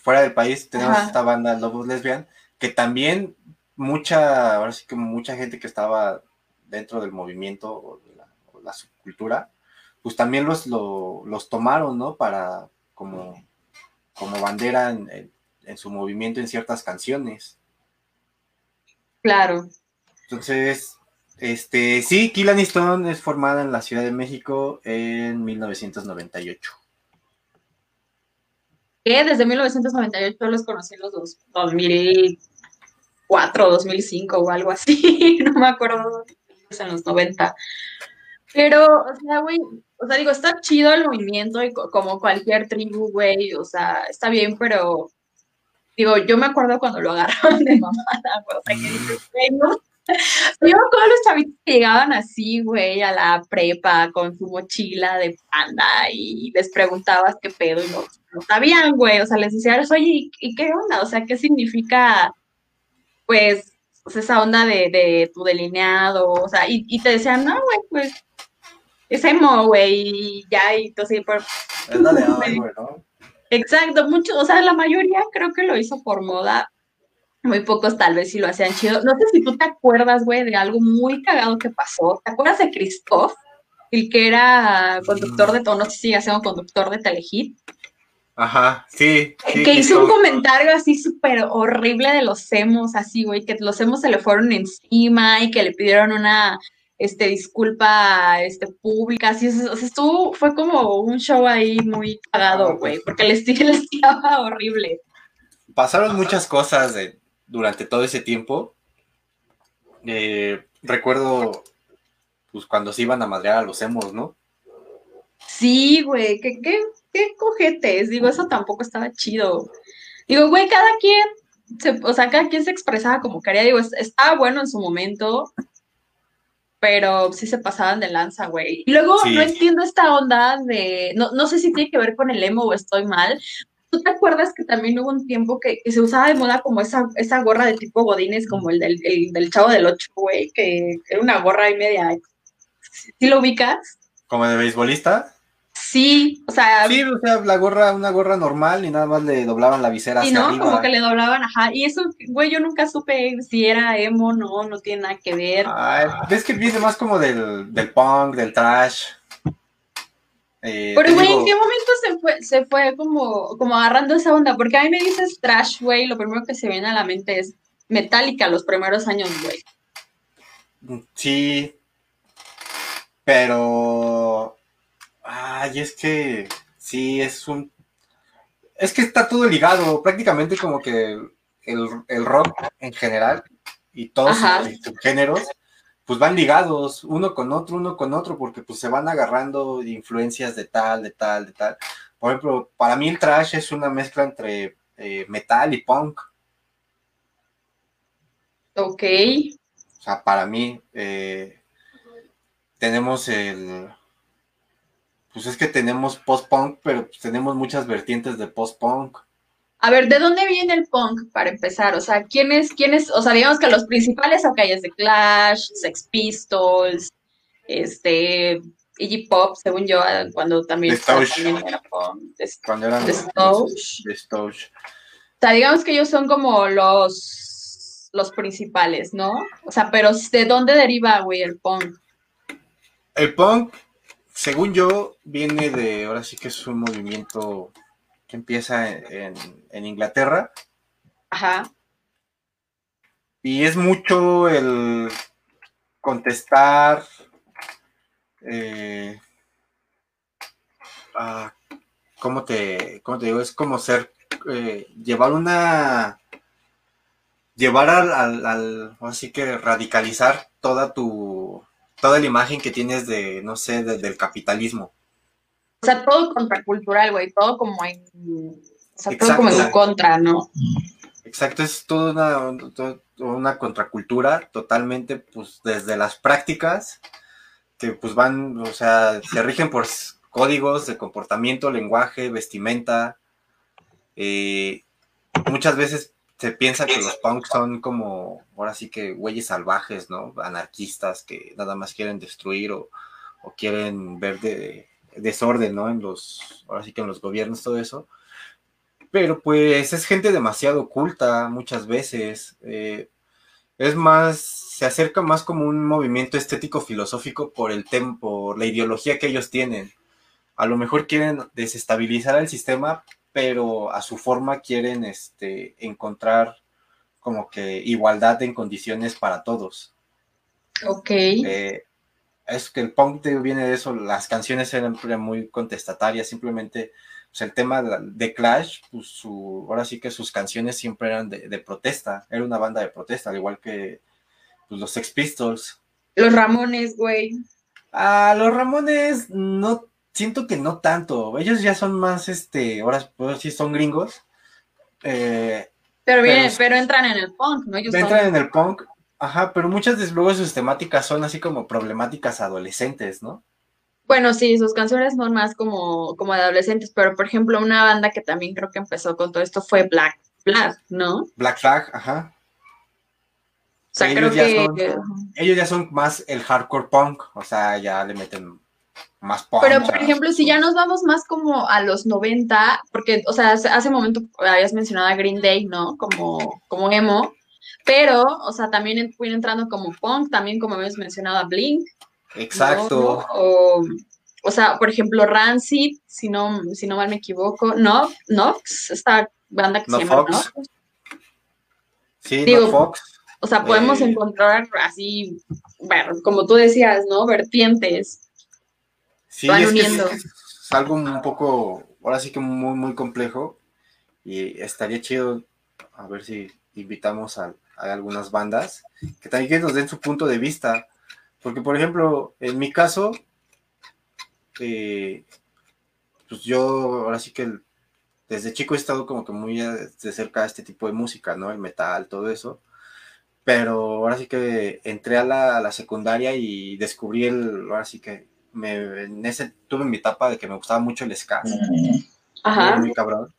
fuera del país tenemos esta banda Lobos Lesbian, que también mucha, ahora sí que mucha gente que estaba dentro del movimiento o la, subcultura, pues también los, los tomaron, ¿no? Para como, como bandera en, su movimiento en ciertas canciones. Claro. Entonces, este, sí, Kill Stone es formada en la Ciudad de México en 1998. Que desde 1998 los conocí los dos, 2004, 2005 o algo así, no me acuerdo, en los 90. Pero, o sea, güey, o sea, digo, está chido el movimiento y como cualquier tribu, güey, o sea, está bien, pero digo, yo me acuerdo cuando lo agarraron de mamada, o sea, que güey, no. Yo me acuerdo los chavitos que llegaban así, güey, a la prepa con su mochila de panda y les preguntabas qué pedo y no, no sabían, güey, o sea, les decías, oye, ¿y qué onda? O sea, ¿qué significa, pues, esa onda de, de tu delineado? O sea, y, y te decían, no, güey, pues es emo, güey, y ya, y entonces por... Es la de güey, ¿no? Exacto, muchos, o sea, la mayoría creo que lo hizo por moda, muy pocos tal vez sí lo hacían chido. No sé si tú te acuerdas, güey, de algo muy cagado que pasó. ¿Te acuerdas de Christoph? El que era conductor de todo, no sé si sigue siendo conductor de Telehit. Ajá, sí. que hizo un comentario así súper horrible de los emos, así, güey, que los emos se le fueron encima y que le pidieron una este, disculpa este, pública, así, o sea, estuvo, fue como un show ahí muy cagado, ah, güey, porque el estilo estaba horrible. Pasaron muchas cosas durante todo ese tiempo. Eh, recuerdo, pues, cuando se iban a madrear a los emos, ¿no? Sí, güey, qué, qué, qué cojetes, digo, eso tampoco estaba chido. Digo, güey, cada quien, o sea, cada quien se expresaba como quería, digo, estaba bueno en su momento, pero sí se pasaban de lanza, güey. Y luego no entiendo esta onda de, no, no sé si tiene que ver con el emo o estoy mal. ¿Tú te acuerdas que también hubo un tiempo que, se usaba de moda como esa, esa gorra de tipo godines, como el del, del chavo del ocho, güey, que era una gorra y media. ¿Sí lo ubicas? ¿Como de beisbolista? Sí, o sea. Sí, o sea, la gorra, una gorra normal y nada más le doblaban la visera hacia no, como que le doblaban, ajá. Y eso, güey, yo nunca supe si era emo, no, no tiene nada que ver. Ay, ves que viene más como del, del punk, del trash. Eh, Pero, güey, ¿en qué momento se fue, se fue como, como agarrando esa onda? Porque a mí me dices trash, güey, lo primero que se viene a la mente es Metallica los primeros años, güey. Sí, pero Ay, es que sí, es un... Es que está todo ligado, prácticamente como que el, rock en general y todos sus géneros, pues van ligados uno con otro, uno con otro, porque pues se van agarrando influencias de tal, de tal, de tal. Por ejemplo, para mí el trash es una mezcla entre eh, metal y punk. Ok. O sea, para mí eh, tenemos el pues es que tenemos post-punk, pero pues tenemos muchas vertientes de post-punk. A ver, ¿de dónde viene el punk para empezar? O sea, ¿quiénes, quiénes, o sea, digamos que los principales, ok, es de Clash, Sex Pistols, este, Iggy Pop, según yo, cuando también, era punk. cuando eran de Stouch. O sea, digamos que ellos son como los, los principales, ¿no? O sea, pero ¿de dónde deriva, güey, el punk? El punk según yo, viene de, ahora sí que es un movimiento que empieza en, Inglaterra. Ajá. Y es mucho el contestar, eh, ah, ¿cómo, te, ¿cómo te digo? Es como ser, eh, llevar una, llevar al, al, al, así que radicalizar toda tu, toda la imagen que tienes de, no sé, del capitalismo. O sea, todo contracultural, güey, todo como en, o sea, todo como en contra, ¿no? Exacto, es toda una, una contracultura totalmente, pues, desde las prácticas, que pues van, o sea, se rigen por códigos de comportamiento, lenguaje, vestimenta. Eh, muchas veces se piensa que los punks son como, ahora sí que güeyes salvajes, ¿no? Anarquistas que nada más quieren destruir o, quieren ver de, desorden, ¿no? En los, ahora sí que en los gobiernos, todo eso. pero pues es gente demasiado oculta muchas veces. Eh, es más, se acerca más como un movimiento estético filosófico por el tempo, la ideología que ellos tienen. A lo mejor quieren desestabilizar el sistema, pero a su forma quieren este, encontrar como que igualdad en condiciones para todos. Ok. Eh, es que el punk viene de eso, las canciones eran muy contestatarias, simplemente pues, el tema de Clash, pues su, ahora sí que sus canciones siempre eran de, protesta, era una banda de protesta, al igual que pues, los Sex Pistols. Los Ramones, güey. Ah, los Ramones no, siento que no tanto, ellos ya son más, este, ahora pues, sí son gringos. Eh, pero, bien, pero, entran en el punk, ¿no? entran en el punk, Ajá, pero muchas de luego sus temáticas son así como problemáticas adolescentes, ¿no? Bueno, sí, sus canciones son más como, como adolescentes, pero por ejemplo, una banda que también creo que empezó con todo esto fue Black Flag, ¿no? Black Flag, ajá. O sea, creo que. ellos ya son más el hardcore punk, o sea, ya le meten más punk. Pero, por ejemplo, si ya nos vamos más como a los 90, porque, o sea, hace, hace momento habías mencionado a Green Day, ¿no? Como, como emo. Pero, o sea, también fui entrando como punk, también como habías mencionado a Blink. Exacto. O, sea, por ejemplo, Rancid, si no, si no mal me equivoco, no, Nox, esta banda que se llama Nox. Sí, Digo, Fox. O sea, podemos eh, encontrar así, bueno, como tú decías, ¿no? Vertientes. Sí, van es, uniendo. es algo un poco, ahora sí que muy, muy complejo. Y estaría chido a ver si invitamos a, algunas bandas que también nos den su punto de vista. Porque, por ejemplo, en mi caso, eh, pues yo ahora sí que desde chico he estado como que muy de cerca de este tipo de música, ¿no? El metal, todo eso. Pero ahora sí que entré a la, secundaria y descubrí el, ahora sí que me, en ese, tuve mi etapa de que me gustaba mucho el ska. Ajá. Muy cabrón.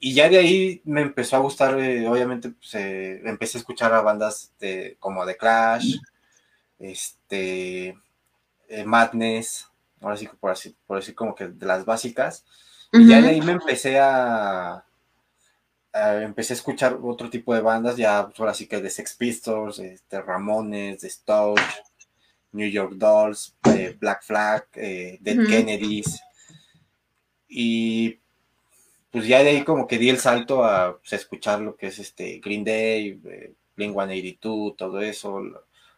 Y ya de ahí me empezó a gustar, eh, obviamente, pues, eh, empecé a escuchar a bandas de, como The Clash, este, eh, Madness, ahora sí, por así, por decir como que de las básicas. Y ya de ahí me empecé a, empecé a escuchar otro tipo de bandas, ya pues, ahora sí que de Sex Pistols, de Ramones, de Stouch, New York Dolls, Black Flag, Dead Kennedys. Y pues ya de ahí como que di el salto a pues, escuchar lo que es este Green Day, eh, Blink 182, todo eso.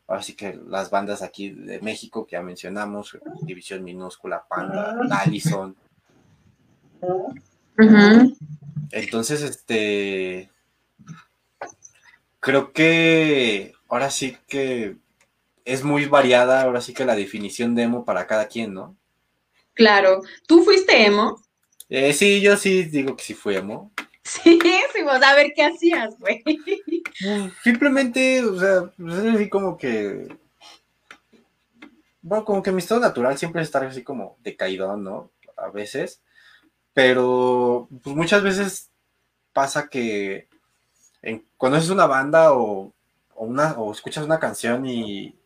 Así que las bandas aquí de México que ya mencionamos, División Minúscula, Panda, Allison. Entonces, este, creo que ahora sí que es muy variada, ahora sí que la definición de emo para cada quien, ¿no? Claro. ¿Tú fuiste emo? Eh, sí, yo sí digo que sí fui emo. Sí, sí, pues a ver qué hacías, güey. Pues, simplemente, o sea, pues, es así como que. Bueno, como que mi estado natural siempre es estar así como decaído, ¿no? A veces. Pero, pues muchas veces pasa que en, conoces una banda o, o, una, o escuchas una canción y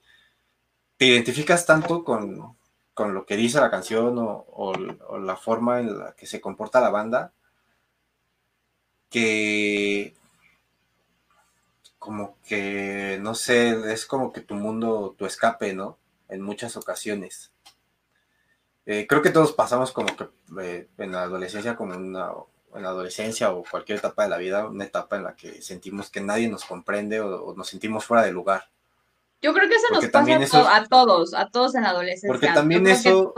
te identificas tanto con, con lo que dice la canción o, la forma en la que se comporta la banda, que como que, no sé, es como que tu mundo, tu escape, ¿no? En muchas ocasiones. Eh, creo que todos pasamos como que eh, en la adolescencia, como una, en la adolescencia o cualquier etapa de la vida, una etapa en la que sentimos que nadie nos comprende o nos sentimos fuera de lugar. Yo creo que eso nos pasa a todos, a todos en la adolescencia. Porque también eso,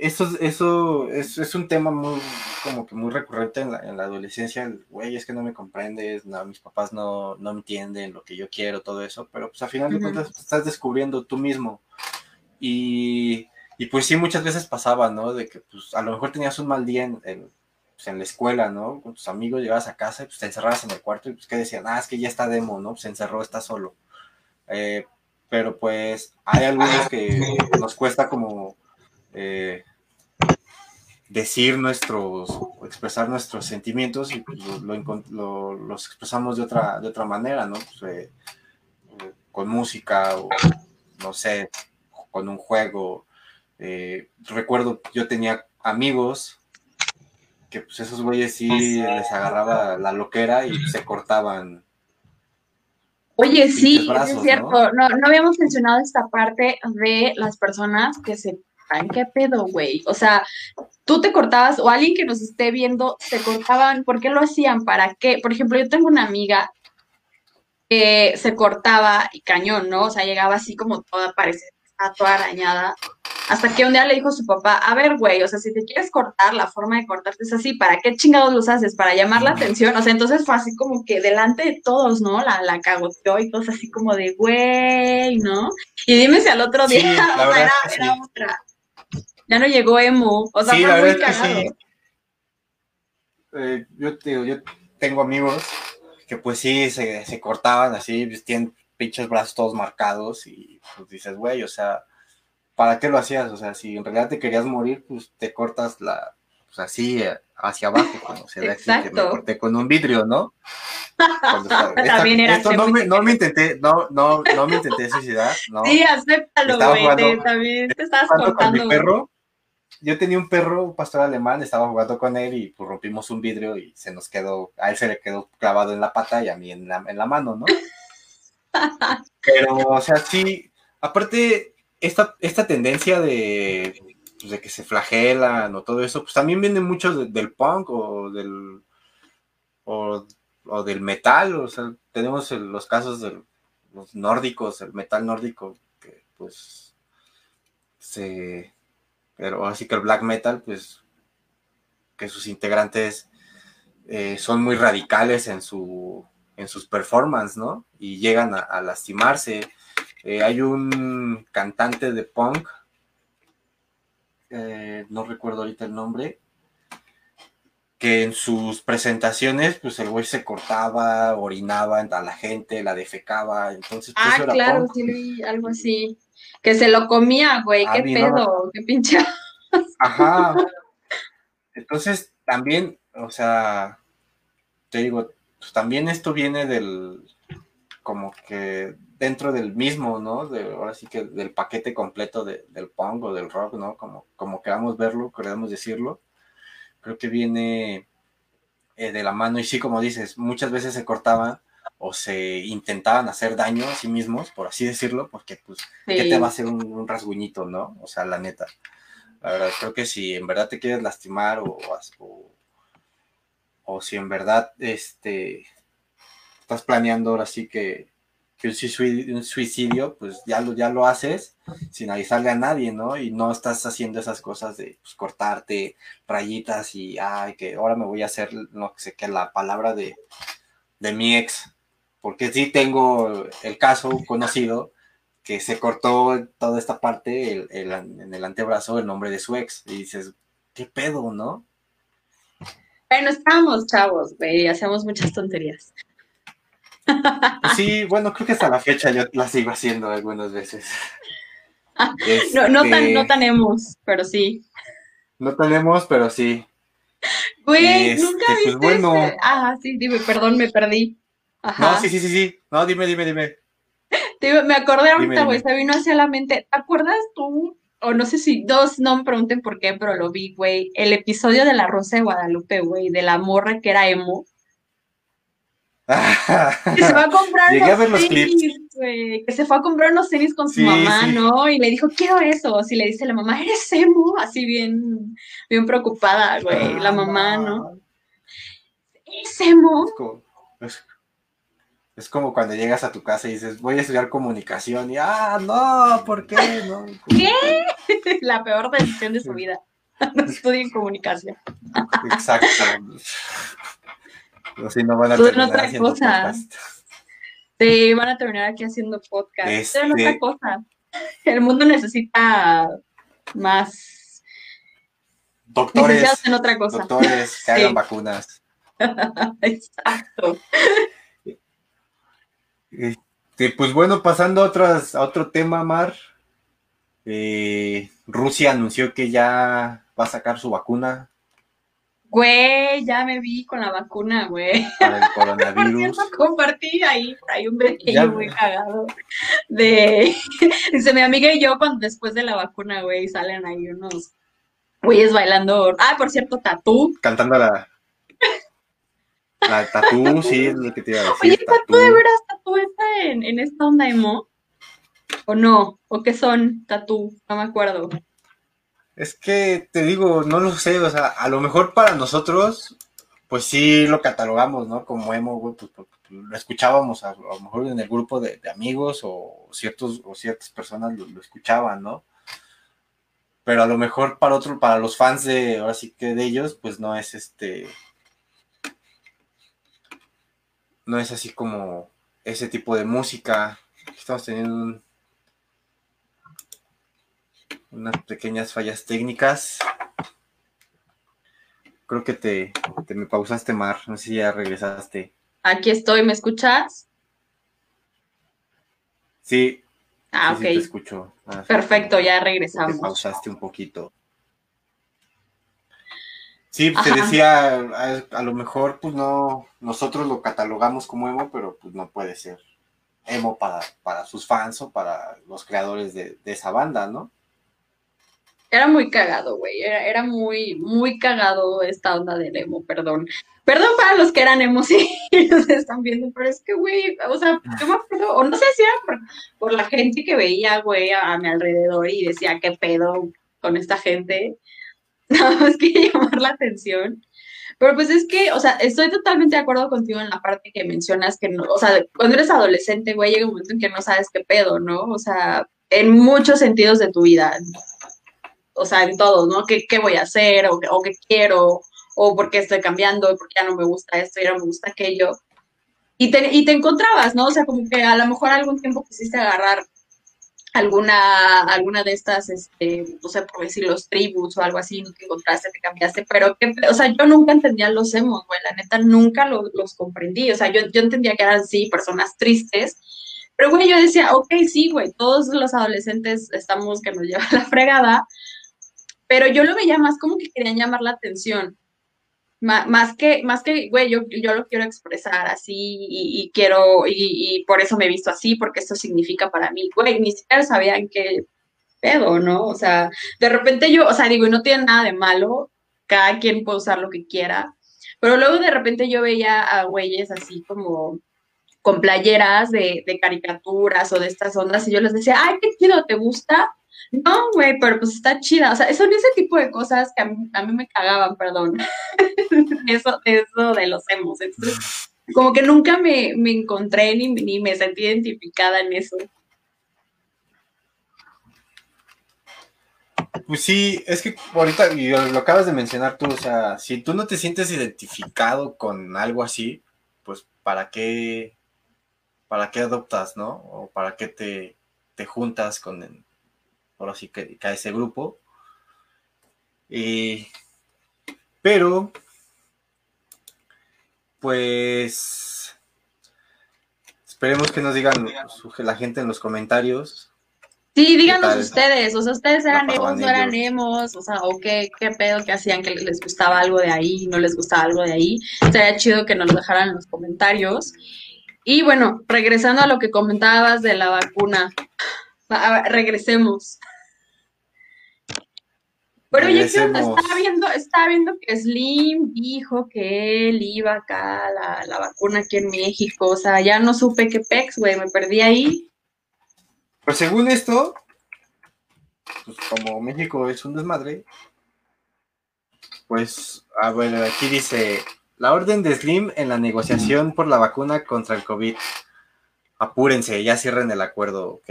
eso, eso es, es, un tema muy, como que muy recurrente en la, en la adolescencia, güey, es que no me comprendes, no, mis papás no, no entienden lo que yo quiero, todo eso, pero pues al final de cuentas estás descubriendo tú mismo. Y, y, pues sí, muchas veces pasaba, ¿no? De que pues a lo mejor tenías un mal día en, en, pues, en la escuela, ¿no? Con tus amigos llegabas a casa y pues te encerrabas en el cuarto y pues que decían, ah, es que ya está demo, ¿no? Se encerró, está solo. Eh, pero pues hay algunos que nos cuesta como eh, decir nuestros, expresar nuestros sentimientos y pues, lo, los expresamos de otra, de otra manera, ¿no? Pues, eh, con música o no sé, con un juego. recuerdo, yo tenía amigos que pues esos güeyes sí les agarraba la loquera y se cortaban. Oye, sí, es cierto. ¿no? ¿no? habíamos mencionado esta parte de las personas que se ¿qué pedo, güey? O sea, tú te cortabas o alguien que nos esté viendo se cortaban, ¿por qué lo hacían? ¿Para qué? Por ejemplo, yo tengo una amiga que se cortaba y cañón, ¿no? O sea, llegaba así como toda, parece, toda arañada. Hasta que un día le dijo a su papá, a ver, güey, o sea, si te quieres cortar, la forma de cortarte es así, ¿para qué chingados los haces? ¿Para llamar la atención? O sea, entonces fue así como que delante de todos, ¿no? La, la cagoteó y cosas así como de, güey, ¿no? Y dime si al otro día era, otra. Ya no llegó emo, o sea, fue muy cagado. Eh, yo, yo tengo amigos que pues sí, se, se cortaban así, tienen pinches brazos todos marcados y pues dices, güey, o sea, ¿para qué lo hacías? O sea, si en realidad te querías morir, pues te cortas la, pues así, eh, hacia abajo, como se ve aquí, que me corté con un vidrio, ¿no? También era esto no me, no me, intenté, no, no, no me intenté suicidar, ¿no? Sí, acéptalo, güey, también te estabas cortando. Con mi perro, yo tenía un perro, un pastor alemán, estaba jugando con él y pues rompimos un vidrio y se nos quedó, a él se le quedó clavado en la pata y a mí en la, en la mano, ¿no? Pero, o sea, sí, aparte, esta, esta tendencia de, pues, de que se flagelan o todo eso, pues también viene mucho del punk o del, o, del metal, o sea, tenemos los casos de los nórdicos, el metal nórdico, que pues se pero así que el black metal, pues, que sus integrantes eh, son muy radicales en, su, en sus performances, ¿no? Y llegan a, lastimarse. Eh, hay un cantante de punk, eh, no recuerdo ahorita el nombre, que en sus presentaciones, pues el güey se cortaba, orinaba a la gente, la defecaba, entonces... Pues, ah, claro, sí, algo así. Que se lo comía, güey, ah, qué pedo, qué pinche. Ajá. Entonces, también, o sea, te digo, pues también esto viene del, como que dentro del mismo, ¿no? De, ahora sí que del paquete completo del punk o del rock, ¿no? Como, como queramos verlo, queremos decirlo. Creo que viene eh, de la mano y sí, como dices, muchas veces se cortaban o se intentaban hacer daño a sí mismos, por así decirlo, porque pues, ¿qué te va a hacer un, rasguñito, no? O sea, la neta. La verdad, creo que si en verdad te quieres lastimar o, o, si en verdad este, estás planeando ahora sí que, un, suicidio, pues ya lo, ya lo haces sin avisarle a nadie, ¿no? Y no estás haciendo esas cosas de pues, cortarte rayitas y, ay, que ahora me voy a hacer, no sé qué, la palabra de, de mi ex porque sí tengo el caso conocido que se cortó toda esta parte en el antebrazo el nombre de su ex. Y dices, ¿qué pedo, no? Bueno, estamos chavos, güey, hacemos muchas tonterías. Sí, bueno, creo que hasta la fecha yo la sigo haciendo algunas veces. no, no tan, no tenemos, pero sí. No tenemos, pero sí. Güey, nunca este, pues viste. Bueno. Ah, sí, dime, perdón, me perdí. No, sí, sí, sí, sí. No, dime, dime, dime. me acordé ahorita, güey, se vino hacia la mente. ¿Te acuerdas tú? O no sé si dos, no me pregunten por qué, pero lo vi, güey. El episodio de La Rosa de Guadalupe, güey, de la morra que era emo. que se va a comprar unos tenis, güey. Que se fue a comprar unos tenis con su mamá, ¿no? Y le dijo, quiero eso. Así le dice la mamá, eres emo. Así bien, bien preocupada, güey. la mamá, ¿no? ¿Es emo? Es como cuando llegas a tu casa y dices, voy a estudiar comunicación y, ah, no, ¿por qué? No? ¿Qué? La peor decisión de su vida. No estudien comunicación. Exacto. Así no van a terminar otra haciendo cosa. Podcast. Sí, van a terminar aquí haciendo podcast. Este... Es otra cosa. El mundo necesita más doctores en otra cosa. Doctores que hagan vacunas. Exacto. Este, pues bueno, pasando a, otras, a otro tema, Mar. Eh, Rusia anunció que ya va a sacar su vacuna. Güey, ya me vi con la vacuna, güey. Para el coronavirus. compartí ahí, hay un pequeño muy cagado. De, dice mi amiga y yo, cuando después de la vacuna, güey, salen ahí unos Güeyes bailando. Ah, por cierto, tatú. Cantando la. La tatú, sí, es lo que te iba a decir. Oye, tatú, de veras, tatú está en, en esta onda emo. ¿O no? ¿O qué son tatú? No me acuerdo. Es que te digo, no lo sé, o sea, a lo mejor para nosotros, pues sí lo catalogamos, ¿no? Como emo, güey, pues, pues, pues lo escuchábamos a, lo mejor en el grupo de, amigos o ciertos o ciertas personas lo, escuchaban, ¿no? Pero a lo mejor para otro, para los fans de, ahora sí que de ellos, pues no es este, no es así como ese tipo de música. Estamos teniendo un, unas pequeñas fallas técnicas. Creo que te, me pausaste, Mar. No sé si ya regresaste. Aquí estoy, ¿me escuchas? Sí. Ah, ok. te escucho. Ah, Perfecto, ya regresamos. Te pausaste un poquito. Sí, pues te decía, a, lo mejor, pues no, nosotros lo catalogamos como emo, pero pues no puede ser emo para, para sus fans o para los creadores de esa banda, ¿no? Era muy cagado, güey. Era, muy, muy cagado esta onda del emo, perdón. Perdón para los que eran emos y los están viendo, pero es que, güey, o sea, yo me acuerdo, o no sé si era por, la gente que veía, güey, a, mi alrededor y decía, ¿qué pedo con esta gente? Nada más que llamar la atención. Pero pues es que, o sea, estoy totalmente de acuerdo contigo en la parte que mencionas que no, o sea, cuando eres adolescente, güey, llega un momento en que no sabes qué pedo, ¿no? O sea, en muchos sentidos de tu vida o sea, en todos, ¿no? ¿Qué, voy a hacer? O, o, qué quiero? ¿O por qué estoy cambiando? ¿Por qué ya no me gusta esto? Ya no me gusta aquello? Y te, y te encontrabas, ¿no? O sea, como que a lo mejor algún tiempo quisiste agarrar alguna, alguna de estas, este, no sé, por decir los tribus o algo así, no te encontraste, te cambiaste, pero que, o sea, yo nunca entendía los emos, güey, la neta, nunca los comprendí, o sea, yo, yo entendía que eran, sí, personas tristes, pero, güey, yo decía, ok, sí, güey, todos los adolescentes estamos que nos lleva la fregada, pero yo lo veía más como que querían llamar la atención. más que, más que, güey, yo, yo lo quiero expresar así y, quiero, y, por eso me he visto así, porque esto significa para mí, güey, ni siquiera sabían qué pedo, ¿no? O sea, de repente yo, o sea, digo, y no tiene nada de malo, cada quien puede usar lo que quiera, pero luego de repente yo veía a güeyes así como con playeras de, de caricaturas o de estas ondas y yo les decía, ay, qué chido, ¿te gusta? No, güey, pero pues está chida. O sea, son ese tipo de cosas que a mí, me cagaban, perdón. eso, eso de los emos. como que nunca me, encontré ni, ni me sentí identificada en eso. Pues sí, es que ahorita y lo acabas de mencionar tú, o sea, si tú no te sientes identificado con algo así, pues ¿para qué, para qué adoptas, no? O para qué te, te juntas con, ahora sí que, a ese grupo. pero, pues, esperemos que nos digan la gente en los comentarios. Sí, díganos ustedes, o sea, ustedes eran emos, no eran emos, o sea, o qué, qué pedo que hacían, que les gustaba algo de ahí, no les gustaba algo de ahí. Sería chido que nos lo dejaran en los comentarios. Y bueno, regresando a lo que comentabas de la vacuna, regresemos. Pero oye, Estaba viendo, estaba viendo que Slim dijo que él iba acá a la, vacuna aquí en México. O sea, ya no supe qué pex, güey, me perdí ahí. Pues según esto, pues como México es un desmadre, pues, a ver, aquí dice, la orden de Slim en la negociación por la vacuna contra el COVID. Apúrense, ya cierren el acuerdo, ok.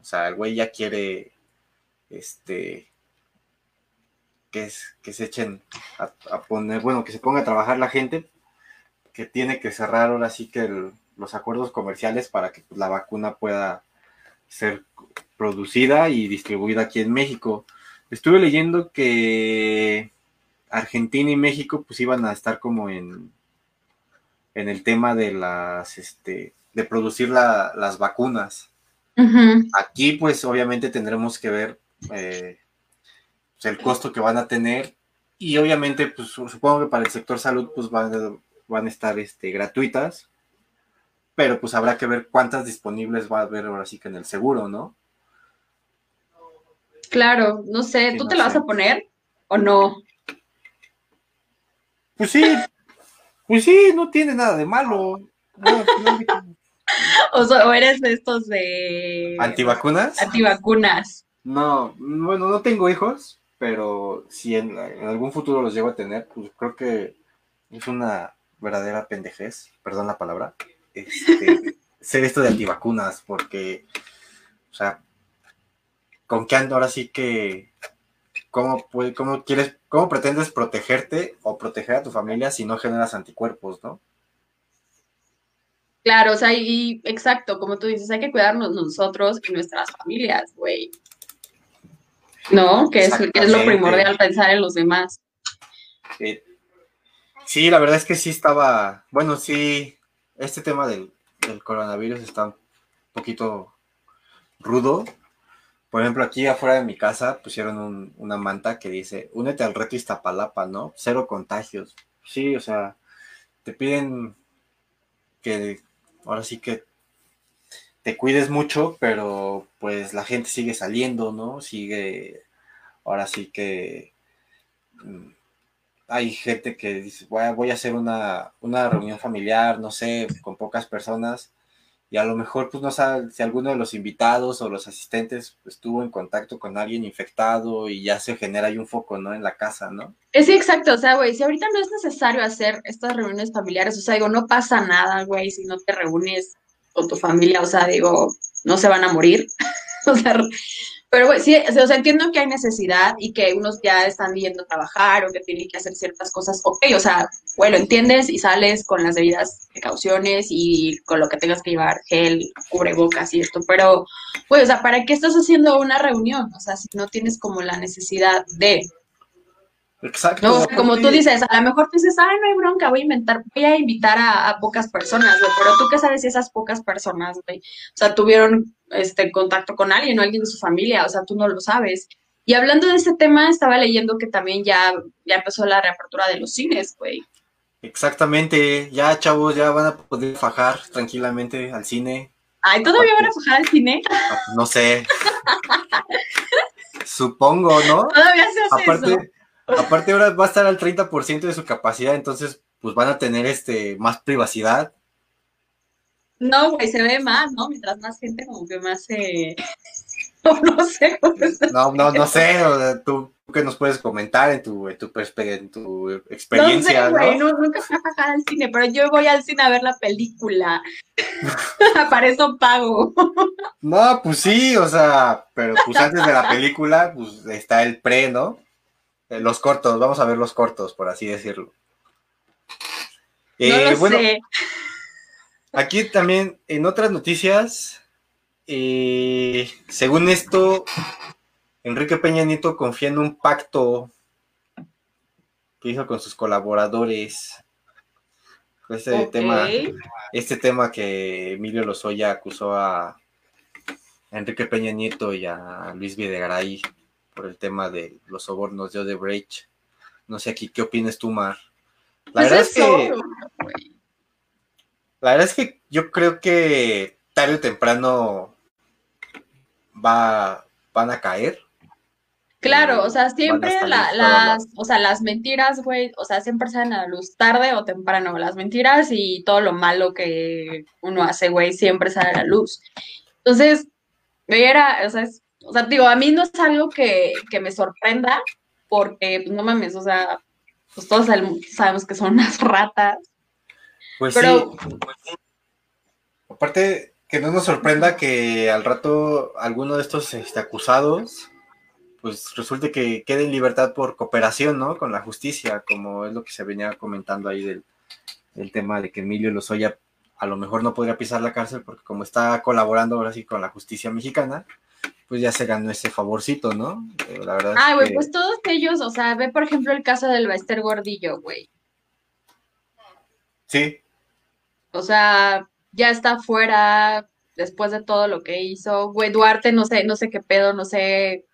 O sea, el güey ya quiere, este, que, se echen a, poner, bueno, que se ponga a trabajar la gente, que tiene que cerrar ahora sí que los acuerdos comerciales para que pues, la vacuna pueda ser producida y distribuida aquí en México. Estuve leyendo que Argentina y México pues iban a estar como en, en el tema de las, este, de producir las vacunas. Aquí pues obviamente tendremos que ver eh, el costo que van a tener y obviamente pues supongo que para el sector salud pues van, a, van a estar este, gratuitas, pero pues habrá que ver cuántas disponibles va a haber ahora sí que en el seguro, ¿no? Claro, no sé, ¿tú te la vas a poner? ¿O no? Pues sí, pues sí, no tiene nada de malo. o, eres de estos de... ¿Antivacunas? Antivacunas. No, bueno, no tengo hijos, pero si en, algún futuro los llego a tener, pues creo que es una verdadera pendejez, perdón la palabra, este, ser esto de antivacunas, porque, o sea, ¿con qué ando ahora sí que ¿cómo, cómo, quieres, cómo pretendes protegerte o proteger a tu familia si no generas anticuerpos, ¿no? Claro, o sea, y exacto, como tú dices, hay que cuidarnos nosotros y nuestras familias, güey. ¿No? Que es, es, lo primordial pensar en los demás. Sí, la verdad es que sí estaba, bueno, sí, este tema del, del coronavirus está un poquito rudo, por ejemplo, aquí afuera de mi casa pusieron una manta que dice, únete al reto Iztapalapa, ¿no? Cero contagios. Sí, o sea, te piden que ahora sí que te cuides mucho, pero pues la gente sigue saliendo, ¿no? Sigue, ahora sí que mm, hay gente que dice, voy a, hacer una, una reunión familiar, no sé, con pocas personas y a lo mejor pues no sabe si alguno de los invitados o los asistentes estuvo en contacto con alguien infectado y ya se genera ahí un foco, ¿no? En la casa, ¿no? Es exacto, o sea, güey, si ahorita no es necesario hacer estas reuniones familiares, o sea, digo, no pasa nada, güey, si no te reúnes con tu familia, o sea, digo, no se van a morir, o sea, pero bueno, sí, o sea, entiendo que hay necesidad y que unos ya están yendo a trabajar o que tienen que hacer ciertas cosas. Ok, o sea, bueno, entiendes y sales con las debidas precauciones y con lo que tengas que llevar, gel, cubrebocas y esto. Pero, pues, o sea, ¿para qué estás haciendo una reunión? O sea, si no tienes como la necesidad de. Exacto. No, o sea, como tú dices, a lo mejor tú dices, ay, no hay bronca, voy a inventar, voy a invitar a, pocas personas, güey, pero tú qué sabes si esas pocas personas, güey, o sea, tuvieron este contacto con alguien o alguien de su familia, o sea, tú no lo sabes. Y hablando de este tema, estaba leyendo que también ya, ya empezó la reapertura de los cines, güey. Exactamente, ya chavos, ya van a poder fajar tranquilamente al cine. Ay, ¿todavía van a fajar al cine? No sé. Supongo, ¿no? Todavía se hace Aparte, Aparte ahora va a estar al 30% de su capacidad, entonces pues van a tener este más privacidad. No, güey, se ve más, ¿no? Mientras más gente como que más se... no, sé. No, no, no sé, tú que nos puedes comentar en tu, en tu, en tu experiencia, no sé, güey, nunca fui a bajar al cine, pero yo voy al cine a ver la película. Para eso pago. no, pues sí, o sea, pero pues antes de la película, pues está el pre, ¿no? Eh, los cortos, vamos a ver los cortos, por así decirlo. Eh, bueno, Aquí también, en otras noticias, eh, según esto, Enrique Peña Nieto confía en un pacto que hizo con sus colaboradores. Este tema, este tema que Emilio Lozoya acusó a Enrique Peña Nieto y a Luis Videgaray por el tema de los sobornos de Odebrecht. No sé aquí, ¿qué opinas tú, Mar? La pues verdad es, que... La verdad es que yo creo que tarde o temprano va, van a caer. Claro, o sea, siempre las, o sea, las mentiras, güey, o sea, siempre salen a la luz tarde o temprano, las mentiras y todo lo malo que uno hace, güey, siempre sale a la luz. Entonces, era, o sea, es o sea, digo, a mí no es algo que, me sorprenda, porque pues, no mames, o sea, pues todos sabemos que son unas ratas. Pues sí. Aparte, que no nos sorprenda que al rato alguno de estos este, acusados, pues resulte que quede en libertad por cooperación, ¿no? Con la justicia, como es lo que se venía comentando ahí del, del tema de que Emilio Lozoya a lo mejor no podría pisar la cárcel porque como está colaborando ahora sí con la justicia mexicana, pues ya se ganó ese favorcito, ¿no? Eh, la verdad. Ah, güey, pues todos ellos, o sea, ve por ejemplo el caso del Bester Gordillo, güey. Sí. O sea, ya está fuera después de todo lo que hizo. Güey, Duarte, no sé, no sé qué pedo, no sé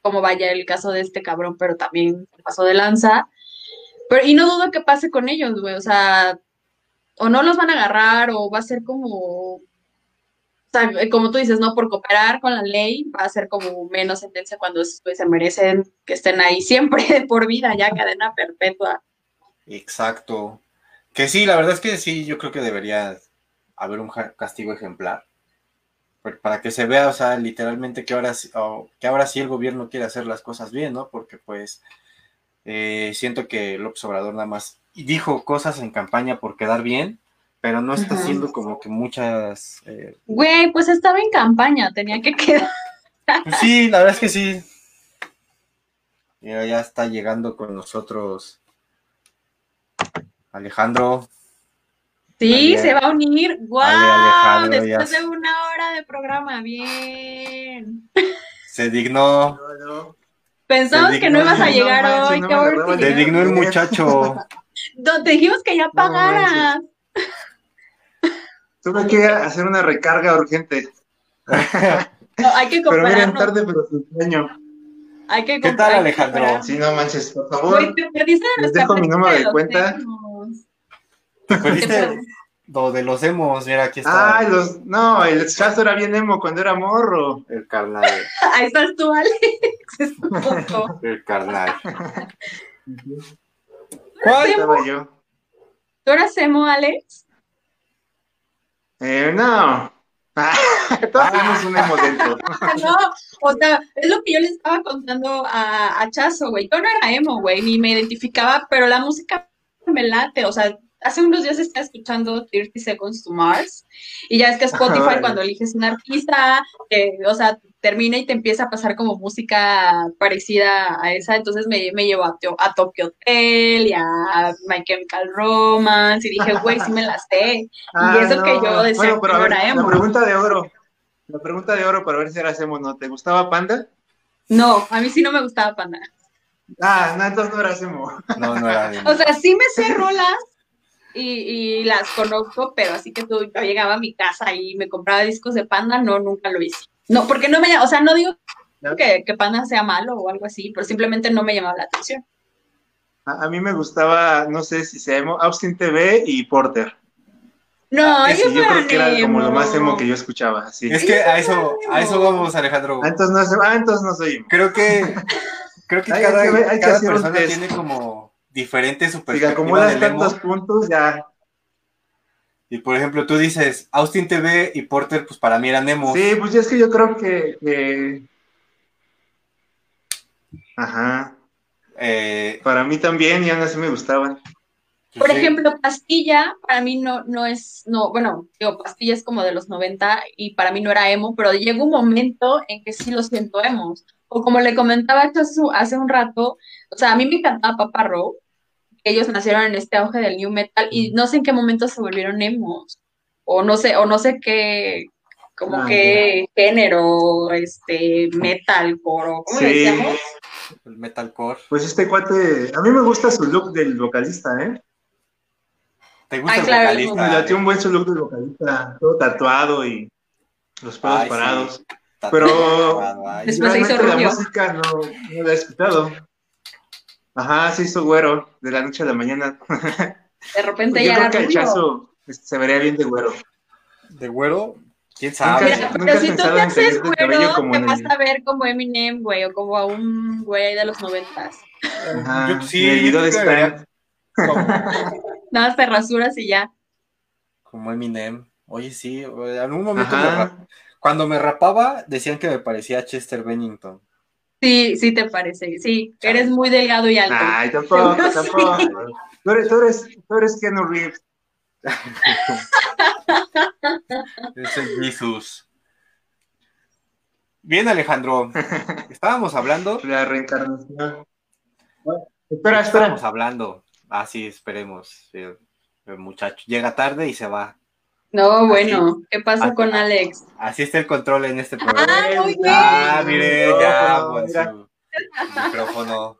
cómo vaya el caso de este cabrón, pero también pasó de lanza. Pero, y no dudo que pase con ellos, güey, o sea, o no los van a agarrar, o va a ser como sea, como tú dices, ¿no? Por cooperar con la ley va a ser como menos sentencia cuando pues, se merecen que estén ahí siempre por vida, ya cadena perpetua. Exacto. Que sí, la verdad es que sí, yo creo que debería haber un castigo ejemplar. Para que se vea, o sea, literalmente que ahora, que ahora sí el gobierno quiere hacer las cosas bien, ¿no? Porque pues eh, siento que López Obrador nada más dijo cosas en campaña por quedar bien, pero no está haciendo como que muchas... Eh, Güey, pues estaba en campaña, tenía que quedar. Pues sí, la verdad es que sí. ya está llegando con nosotros Alejandro. Sí, se va a unir. ¡Guau! Después de una hora de programa, bien. Se dignó. Pensamos que no ibas a llegar hoy. se dignó el muchacho. Te dijimos que ya pagaras. Tuve que hacer una recarga urgente. hay que Pero miren, tarde, pero sin sueño. Hay que ¿Qué tal, Alejandro? Sí, no manches, por favor. les dejo mi número de cuenta. Te perdiste lo de los emos, mira, aquí está. Ah, los, no, el chazo era bien emo cuando era morro. El carnal. Ahí estás tú, Alex. el carnal. ¿Cuál? Estaba yo. ¿Tú eras emo, Alex? Eh, no. Todos tenemos un emo dentro. no, o sea, es lo que yo le estaba contando a, a Chazo, güey. Yo no era emo, güey, ni me identificaba, pero la música me late, o sea, hace unos días estaba escuchando 30 Seconds to Mars y ya es que Spotify cuando eliges un artista, eh, o sea, termina y te empieza a pasar como música parecida a esa, entonces me, me llevó a, a, Tokyo Hotel y a My Chemical Romance y dije, güey, sí me las sé. y ah, eso que yo decía bueno, pero La pregunta de oro, la pregunta de oro para ver si ahora hacemos, ¿no? ¿Te gustaba Panda? No, a mí sí no me gustaba Panda. Ah, no, entonces no era emo. No, no era O sea, sí me sé rolas, y, las conozco, pero así que tú, yo llegaba a mi casa y me compraba discos de Panda, no, nunca lo hice. No, porque no me, o sea, no digo que, que Panda sea malo o algo así, pero simplemente no me llamaba la atención. A, mí me gustaba, no sé si se llama Austin TV y Porter. No, ah, yo creo que era como lo más emo que yo escuchaba. Así. Es que a eso, a eso vamos, Alejandro. Ah, entonces no, ah, entonces no soy. Creo que, creo que cada, cada persona tiene como diferente su perspectiva como acumulas tantos puntos, ya. Y por ejemplo, tú dices, Austin TV y Porter, pues para mí eran emos. Sí, pues es que yo creo que. Ajá. Eh, para mí también, y aún así me gustaban. Por ejemplo, Pastilla, para mí no, no es, no, bueno, digo, Pastilla es como de los 90 y para mí no era emo, pero llega un momento en que sí lo siento emo. O como le comentaba hace un rato, o sea, a mí me encantaba Papa Row, ellos nacieron en este auge del new metal y no sé en qué momento se volvieron emos o no sé o no sé qué como ah, qué género este metalcore o cómo le decíamos el metalcore. Pues este cuate a mí me gusta su look del vocalista eh te gusta el vocalista tiene un buen su look del vocalista todo tatuado y los pelos parados. Pero después se hizo la música no, no la he escuchado Ajá, se hizo güero de la noche a la mañana. De repente Yo ya creo que el chazo este, se vería bien de güero. ¿De güero? ¿Quién sabe? pero si tú te haces güero, te vas a ver como Eminem, güey, o como a un güey ahí de los noventas. Ajá, yo, sí, el video de Stan. Nada más te rasuras y ya. Como Eminem. Oye, sí, en algún momento cuando me rapaba decían que me parecía a Chester Bennington. Sí, sí te parece, sí, eres muy delgado y alto. Ay, tampoco, tampoco. Tú eres, tú eres, tú eres Keanu Reeves. es el Jesús. Bien, Alejandro. Estábamos hablando. La reencarnación. espera, espera. Estábamos hablando. Ah, sí, esperemos. El muchacho llega tarde y se va. No, bueno, ¿qué pasa con Alex? Así está el control en este programa. Ah, muy bien. Ah, mire, ya, pues, su micrófono.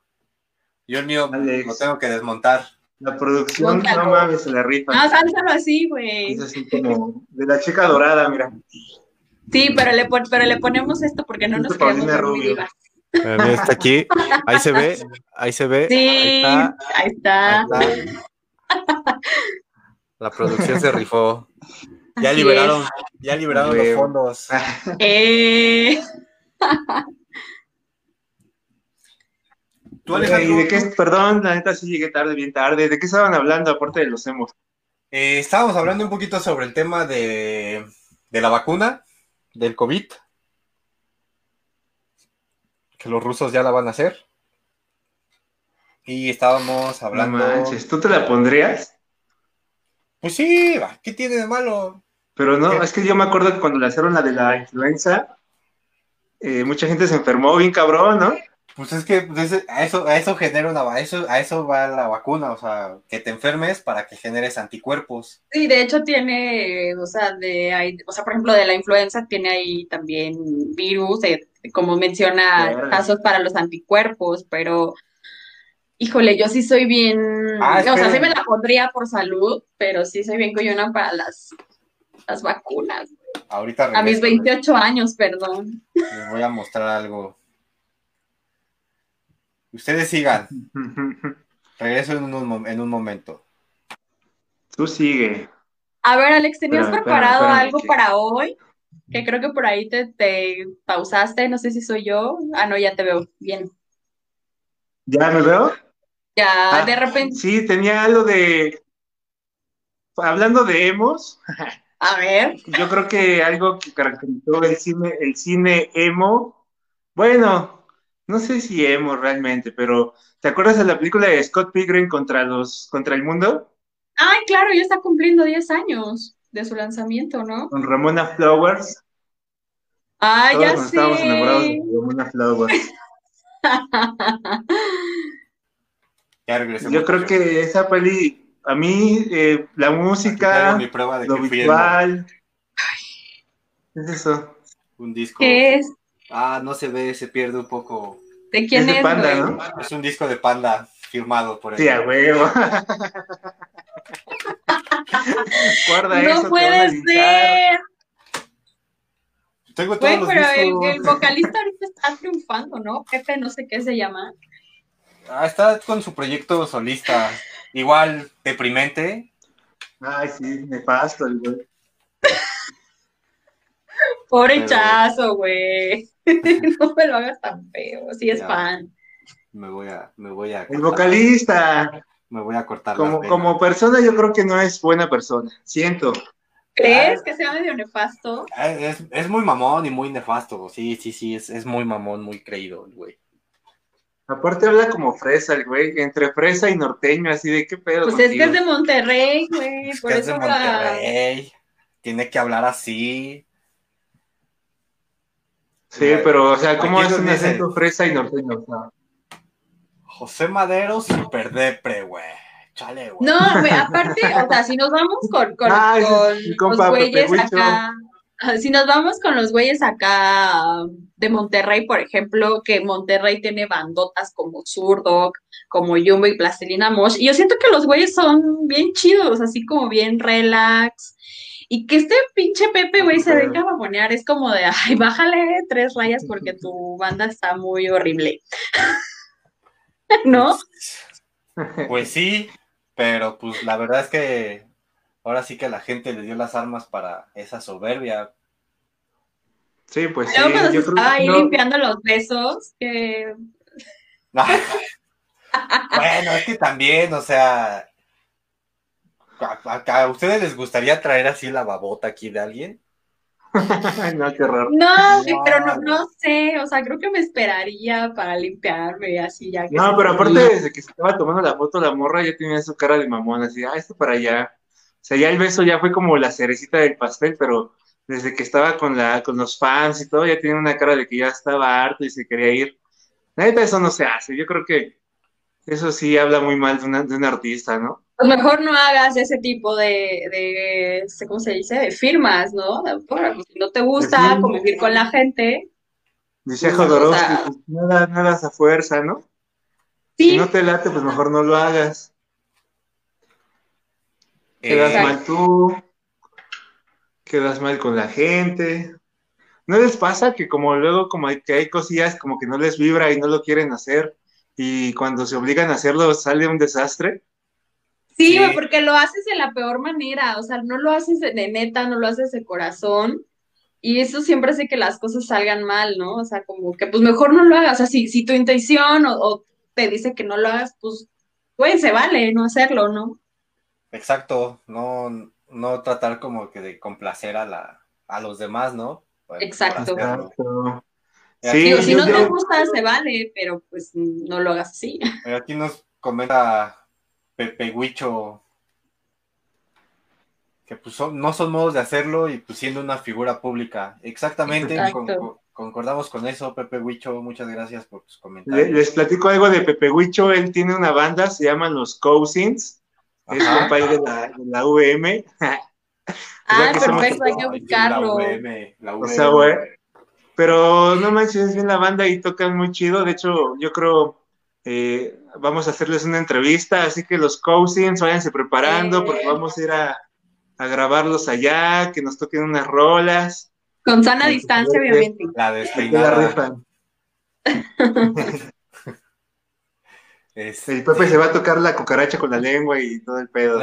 Yo el mío lo tengo que desmontar. La producción, no mames, se la rifa. Ah, sálzalo así, güey. Es así como de la chica dorada, mira. Sí, pero le, pero le ponemos esto porque no nos quedamos Está aquí, ahí se ve, ahí se ve. Sí, ahí está. Ahí está. Ahí está. La producción se rifó. Ya liberaron, ya liberaron los fondos. Eh. ¿Tú, de qué? Perdón, la neta sí llegué tarde, bien tarde. ¿De qué estaban hablando aparte de los hemos? Eh, estábamos hablando un poquito sobre el tema de, de la vacuna, del COVID. Que los rusos ya la van a hacer. Y estábamos hablando. No manches, ¿tú te la pondrías? Pues sí, ¿qué tiene de malo? Pero no, es que yo me acuerdo que cuando le hicieron la de la influenza, eh, mucha gente se enfermó bien cabrón, ¿no? Pues es que pues, a eso, a eso genera una eso, a eso va la vacuna, o sea, que te enfermes para que generes anticuerpos. Sí, de hecho tiene, o sea, de o sea, por ejemplo, de la influenza tiene ahí también virus, como menciona, casos para los anticuerpos, pero híjole, yo sí soy bien, ah, o sea, sí me la pondría por salud, pero sí soy bien coyona para las, las vacunas. Ahorita A mis 28 años, perdón. Les voy a mostrar algo. Ustedes sigan. Regreso en un, en un momento. Tú sigue. A ver, Alex, ¿tenías preparado algo para hoy? Que creo que por ahí te, te, pausaste, no sé si soy yo. Ah, no, ya te veo. Bien. ¿Ya me veo? Ya, ah, de repente. Sí, tenía algo de. Hablando de emos. A ver. Yo creo que algo que caracterizó el cine, el cine emo. Bueno, no sé si emo realmente, pero ¿te acuerdas de la película de Scott Pilgrim contra los contra el mundo? Ay, claro, ya está cumpliendo 10 años de su lanzamiento, ¿no? Con Ramona Flowers. Ah, ya sé. Estábamos enamorados de Ramona Flowers. Yo creo que esa peli, a mí, eh, la música, lo visual, ¿qué es eso? Un disco. ¿Qué es? Ah, no se ve, se pierde un poco. ¿De quién es? de Panda, ¿no? Es un disco de Panda firmado por él. Sí, a huevo. Guarda no puede ser. Tengo todos los pero el, el, vocalista ahorita está triunfando, ¿no? Pepe, no sé qué se llama. Ah, está con su proyecto solista. Igual deprimente. Ay, sí, me paso el güey. Pobre chazo, güey. no me lo hagas tan feo, si es fan. Me voy a, me voy a. El vocalista. Me voy a cortar. Como, como persona, yo creo que no es buena persona. Siento. ¿Crees ah, que sea medio nefasto? Es, es, muy mamón y muy nefasto. Sí, sí, sí, es, es muy mamón, muy creído el güey. Aparte habla como fresa el güey, entre fresa y norteño, así de qué pedo. Pues es que es de Monterrey, güey, por eso es de Monterrey. Tiene que hablar así. Sí, pero, o sea, ¿cómo es un acento fresa y norteño? O sea. José Madero super depre, güey. Chale, güey. No, aparte, o sea, si nos vamos con, con, ah, con los güeyes acá, si nos vamos con los güeyes acá de Monterrey, por ejemplo, que Monterrey tiene bandotas como Zurdok, como Jumbo y Plastilina Mosh, y yo siento que los güeyes son bien chidos, así como bien relax, y que este pinche Pepe, güey, se venga a babonear, es como de, ay, bájale tres rayas porque tu banda está muy horrible. ¿No? Pues sí, pero pues la verdad es que ahora sí que la gente le dio las armas para esa soberbia. Sí, pues sí. cuando estaba ahí limpiando los besos, que... bueno, es que también, o sea, ¿A, ustedes les gustaría traer así la babota aquí de alguien? no, qué raro. No, pero no, no, sé, o sea, creo que me esperaría para limpiarme así ya. Que no, pero aparte desde que se estaba tomando la foto la morra ya tenía su cara de mamón, así, ah, esto para allá. O sea, ya el beso ya fue como la cerecita del pastel, pero desde que estaba con la, con los fans y todo, ya tenía una cara de que ya estaba harto y se quería ir. Neta, eso no se hace. Yo creo que eso sí habla muy mal de, una, de un artista, ¿no? Pues mejor no hagas ese tipo de, de ¿cómo se dice? De firmas, ¿no? Si no te gusta convivir con la gente. Dice pues, Jodorowsky, pues, nada, nada a fuerza, ¿no? Sí. Si no te late, pues mejor no lo hagas. Quedas mal tú, quedas mal con la gente. ¿No les pasa que como luego como hay, que hay cosillas como que no les vibra y no lo quieren hacer y cuando se obligan a hacerlo sale un desastre? Sí, porque lo haces de la peor manera, o sea, no lo haces de neta, no lo haces de corazón, y eso siempre hace que las cosas salgan mal, ¿no? O sea, como que pues mejor no lo hagas, o sea, si, si tu intención o, te dice que no lo hagas, pues, pues se vale no hacerlo, ¿no? Exacto, no, no tratar como que de complacer a, la, a los demás, ¿no? Exacto. Sí, si no te gusta, se vale, pero pues no lo hagas así. Aquí nos comenta Pepe Huicho que pues no son modos de hacerlo y pues siendo una figura pública. Exactamente, concordamos con eso, Pepe Huicho, muchas gracias por tus comentarios. Les, platico algo de Pepe Huicho, él tiene una banda, se llaman Los Cousins, es un país de la, de la VM. ah, perfecto, hay que ubicarlo. La VM, O sea, güey, pero no manches, es bien la banda y tocan muy chido, de hecho, yo creo... Eh, vamos a hacerles una entrevista, así que los cousins váyanse preparando porque vamos a ir a, a grabarlos allá, que nos toquen unas rolas. Con sana distancia, obviamente. La despeinada. Este... El Pepe se va a tocar la cucaracha con la lengua y todo el pedo.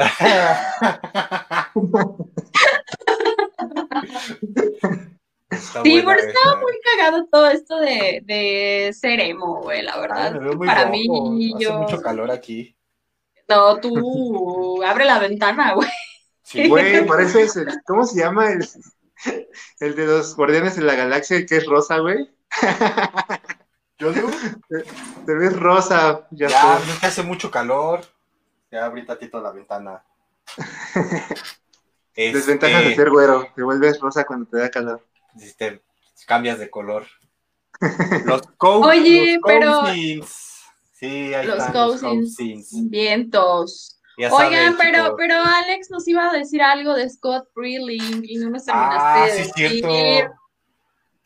sí, pero estaba muy cagado todo esto de, de ser emo, güey, la verdad. Para mí, Hace mucho calor aquí. No, tú abre la ventana, güey. Sí, güey, parece ese, ¿cómo se llama el, el de los guardianes de la galaxia, que es rosa, güey? ¿Yo digo? Te, ves rosa. Ya, ya no hace mucho calor. Ya abrí tantito la ventana. Desventajas de este, ser güero. Te vuelves rosa cuando te da calor. Te cambias de color. Los cousins. Oye, pero... Sí, ahí los cousins. Vientos. Oigan, pero, pero Alex nos iba a decir algo de Scott Freeling y no nos terminaste ah, de sí, Cierto.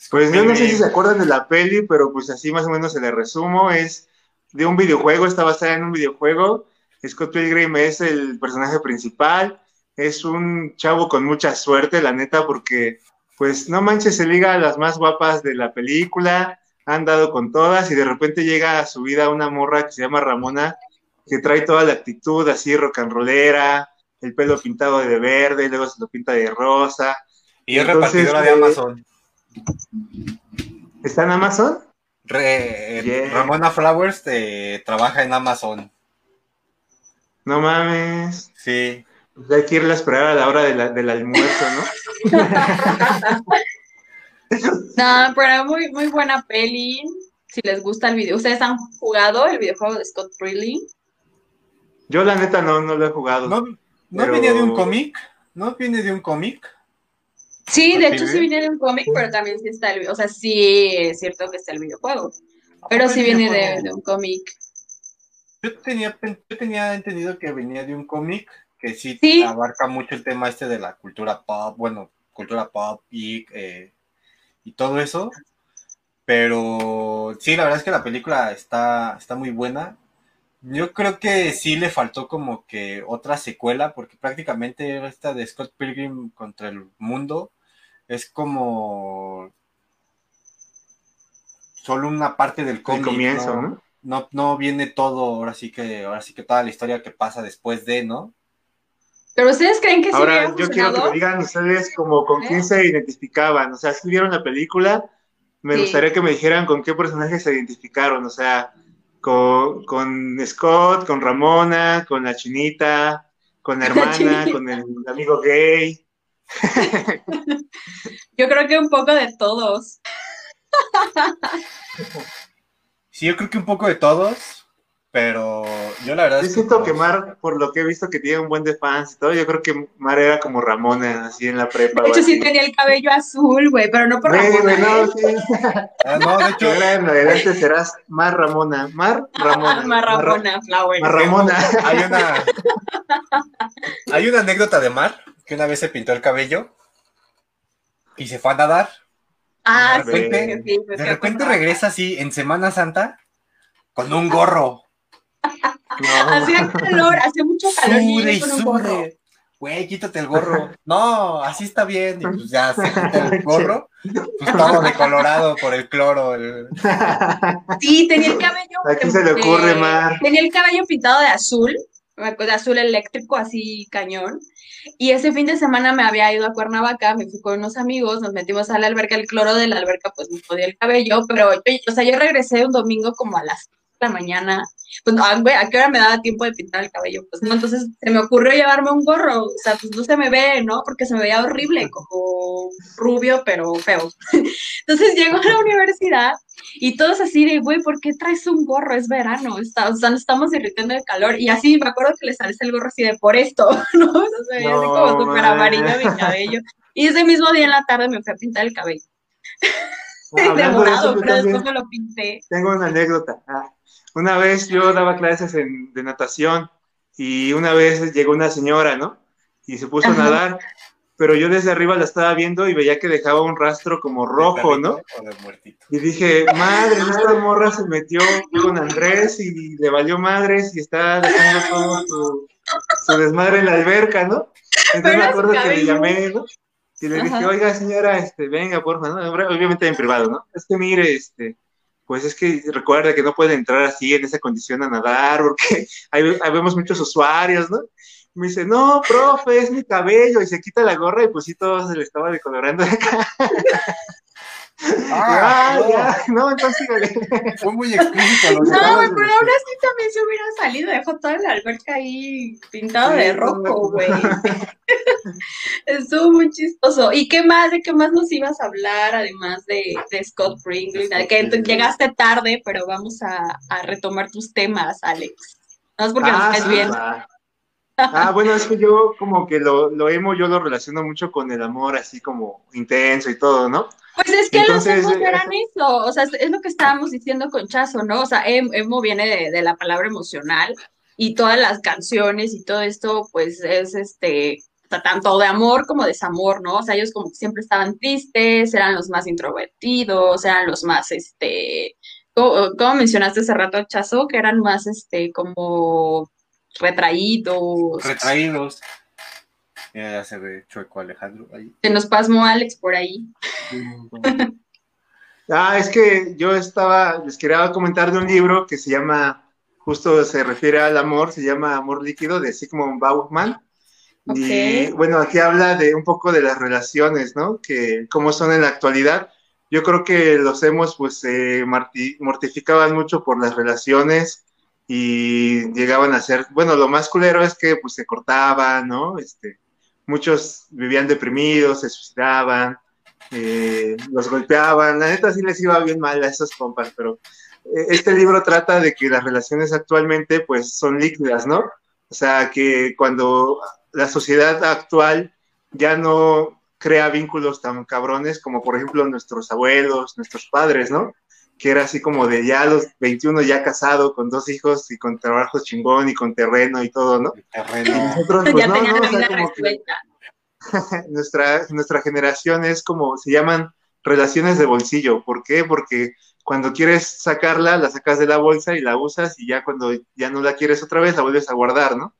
Pues yo no sé si se acuerdan de la peli, pero pues así más o menos se le resumo. Es de un videojuego, está basada en un videojuego. Scott Pilgrim es el personaje principal. Es un chavo con mucha suerte, la neta, porque pues no manches, se liga a las más guapas de la película. Han dado con todas y de repente llega a su vida una morra que se llama Ramona, que trae toda la actitud así rock and rollera, el pelo pintado de verde, luego se lo pinta de rosa. Y es repartidora de Amazon. ¿Está en Amazon? Ramona Flowers eh, trabaja en Amazon. No mames. Sí. Pues hay que irla a esperar a la hora del almuerzo, ¿no? no, pero muy, muy buena peli. Si les gusta el video. ¿Ustedes han jugado el videojuego de Scott Freeling? Yo la neta no, no lo he jugado. ¿No, ¿no venía de un cómic? ¿No viene de un cómic? Sí, de hecho sí viene de un cómic, pero también sí está el, o sea, sí es cierto que está el videojuego, pero sí viene de, un cómic. Yo tenía, yo tenía entendido que venía de un cómic que sí, abarca mucho el tema este de la cultura pop, bueno, cultura pop y, eh, y todo eso, pero sí, la verdad es que la película está, está muy buena. Yo creo que sí le faltó como que otra secuela, porque prácticamente esta de Scott Pilgrim contra el mundo es como solo una parte del cómic. comienzo, ¿no? ¿no? ¿no? viene todo, ahora sí que, ahora sí que toda la historia que pasa después de, ¿no? Pero ustedes creen que sí Ahora, yo quiero que me digan ustedes como con quién se identificaban, o sea, si vieron la película, me gustaría que me dijeran con qué personaje se identificaron, o sea, con, Scott, con Ramona, con la chinita, con la hermana, con el amigo gay. Yo creo que un poco de todos. Sí, yo creo que un poco de todos. Pero yo la verdad yo siento que, Mar, por lo que he visto que tiene un buen de fans y todo, yo creo que Mar era como Ramona, así en la prepa. De hecho, sí tenía el cabello azul, güey, pero no por Ramona. no, ¿eh? ah, no, de hecho. Ahora en adelante serás Mar Ramona. Mar Ramona. Mar Ramona, Flower. Mar Ramona. Hay una, hay una anécdota de Mar, que una vez se pintó el cabello y se fue a nadar. Ah, de repente, sí, De repente regresa así en Semana Santa con un gorro. Hacía calor, hacía mucho calor. y sude. Güey, quítate el gorro. No, así está bien. Y pues ya se quita el gorro. Pues todo decolorado por el cloro. Sí, tenía el cabello. Aquí se le ocurre, Mar. Tenía el cabello pintado de azul. de azul eléctrico, así cañón. Y ese fin de semana me había ido a Cuernavaca, me fui con unos amigos, nos metimos a la alberca, el cloro de la alberca pues me jodía el cabello, pero, o sea, yo regresé un domingo como a las la mañana, pues, ah, ¿a qué hora me daba tiempo de pintar el cabello? Pues no, entonces se me ocurrió llevarme un gorro, o sea, pues no se me ve, ¿no? Porque se me veía horrible, como rubio, pero feo. Entonces llego a la universidad y todos así de, güey, ¿por qué traes un gorro? Es verano, está, o sea, nos estamos irritando de calor. Y así me acuerdo que le sales el gorro así de por esto, ¿no? O sea, se así como súper amarillo mi cabello. Y ese mismo día en la tarde me fui a pintar el cabello. de morado, pero después me lo pinté. Tengo una anécdota. Ah, una vez yo daba clases en, de natación y una vez llegó una señora, ¿no? Y se puso a nadar pero yo desde arriba la estaba viendo y veía que dejaba un rastro como rojo, ¿no? Y dije, madre, esta morra se metió con Andrés y le valió madres y está dejando todo su, desmadre en la alberca, ¿no? Entonces me acuerdo que le llamé, ¿no? Y le dije, oiga, señora, este, venga, por favor, obviamente en privado, ¿no? Es que mire, este, pues es que recuerda que no puede entrar así en esa condición a nadar, porque hay vemos muchos usuarios, ¿no? Me dice, no, profe, es mi cabello. Y se quita la gorra y pues sí, todo se le estaba decolorando de acá. Ah, ah ya, no, entonces fue muy explícito. No, pero aún así también se hubiera salido, dejó toda la alberca ahí pintado de rojo, güey. Estuvo muy chistoso. ¿Y qué más? ¿De qué más nos ibas a hablar, además de, de Scott Brinkley? Que llegaste tarde, pero vamos a, a retomar tus temas, Alex. No es porque nos ah, caes bien. Ah, bueno, es que yo como que lo, lo emo, yo lo relaciono mucho con el amor así como intenso y todo, ¿no? Pues es que los emos eran eso, o sea, es lo que estábamos diciendo con Chazo, ¿no? O sea, em, emo viene de, la palabra emocional y todas las canciones y todo esto, pues es este, tanto de amor como desamor, ¿no? O sea, ellos como que siempre estaban tristes, eran los más introvertidos, eran los más, este, ¿cómo, mencionaste hace rato, Chazo? Que eran más, este, como retraídos. Retraídos. Ya se ve chueco Alejandro ahí. Se nos pasmó Alex por ahí. ah, es que yo estaba, les quería comentar de un libro que se llama, justo se refiere al amor, se llama Amor Líquido de Sigmund Bauman. Y bueno, aquí habla de un poco de las relaciones, ¿no? Que cómo son en la actualidad. Yo creo que los hemos, pues, se mortificaban mucho por las relaciones, y llegaban a ser, bueno, lo más culero es que pues se cortaban, ¿no? Este, muchos vivían deprimidos, se suicidaban, eh, los golpeaban, la neta sí les iba bien mal a esos compas, pero eh, este libro trata de que las relaciones actualmente pues son líquidas, ¿no? O sea, que cuando la sociedad actual ya no crea vínculos tan cabrones como por ejemplo nuestros abuelos, nuestros padres, ¿no? Que era así como de ya a los 21 ya casado, con dos hijos y con trabajo chingón y con terreno y todo, ¿no? Terreno. nosotros, pues no, no, o sea, como que nuestra, nuestra generación es como, se llaman relaciones de bolsillo. ¿Por qué? Porque cuando quieres sacarla, la sacas de la bolsa y la usas y ya cuando ya no la quieres otra vez, la vuelves a guardar, ¿no?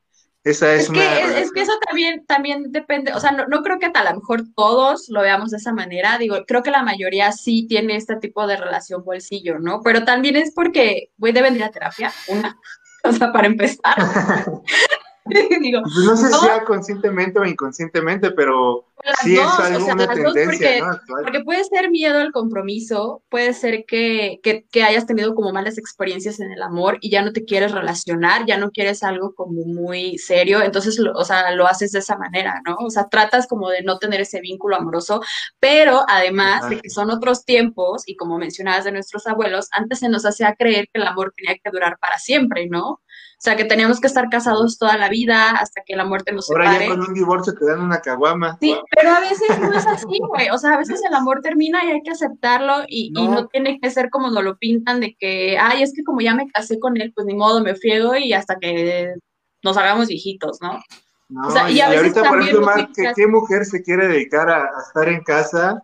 Esa es, una que, es que eso también, también depende, o sea, no, no, creo que a lo mejor todos lo veamos de esa manera, digo, creo que la mayoría sí tiene este tipo de relación bolsillo, ¿no? Pero también es porque, güey, deben ir a terapia, una, o sea, para empezar. Pues no sé si sea conscientemente o inconscientemente, pero sí es alguna tendencia, porque, puede ser miedo al compromiso, puede ser que, que, hayas tenido como malas experiencias en el amor y ya no te quieres relacionar, ya no quieres algo como muy serio, entonces, o sea, lo haces de esa manera, ¿no? O sea, tratas como de no tener ese vínculo amoroso, pero además de que son otros tiempos y como mencionabas de nuestros abuelos, antes se nos hacía creer que el amor tenía que durar para siempre, ¿no? O sea, que teníamos que estar casados toda la vida hasta que la muerte nos separe. Ahora ya con un divorcio te dan una caguama. Sí, pero a veces no es así, güey. O sea, a veces el amor termina y hay que aceptarlo y no. tiene que ser como nos lo pintan de que, ay, es que como ya me casé con él, pues ni modo, me friego y hasta que nos hagamos viejitos, ¿no? No, o sea, y, ahorita, por ejemplo, ¿qué, mujer se quiere dedicar a, estar en casa,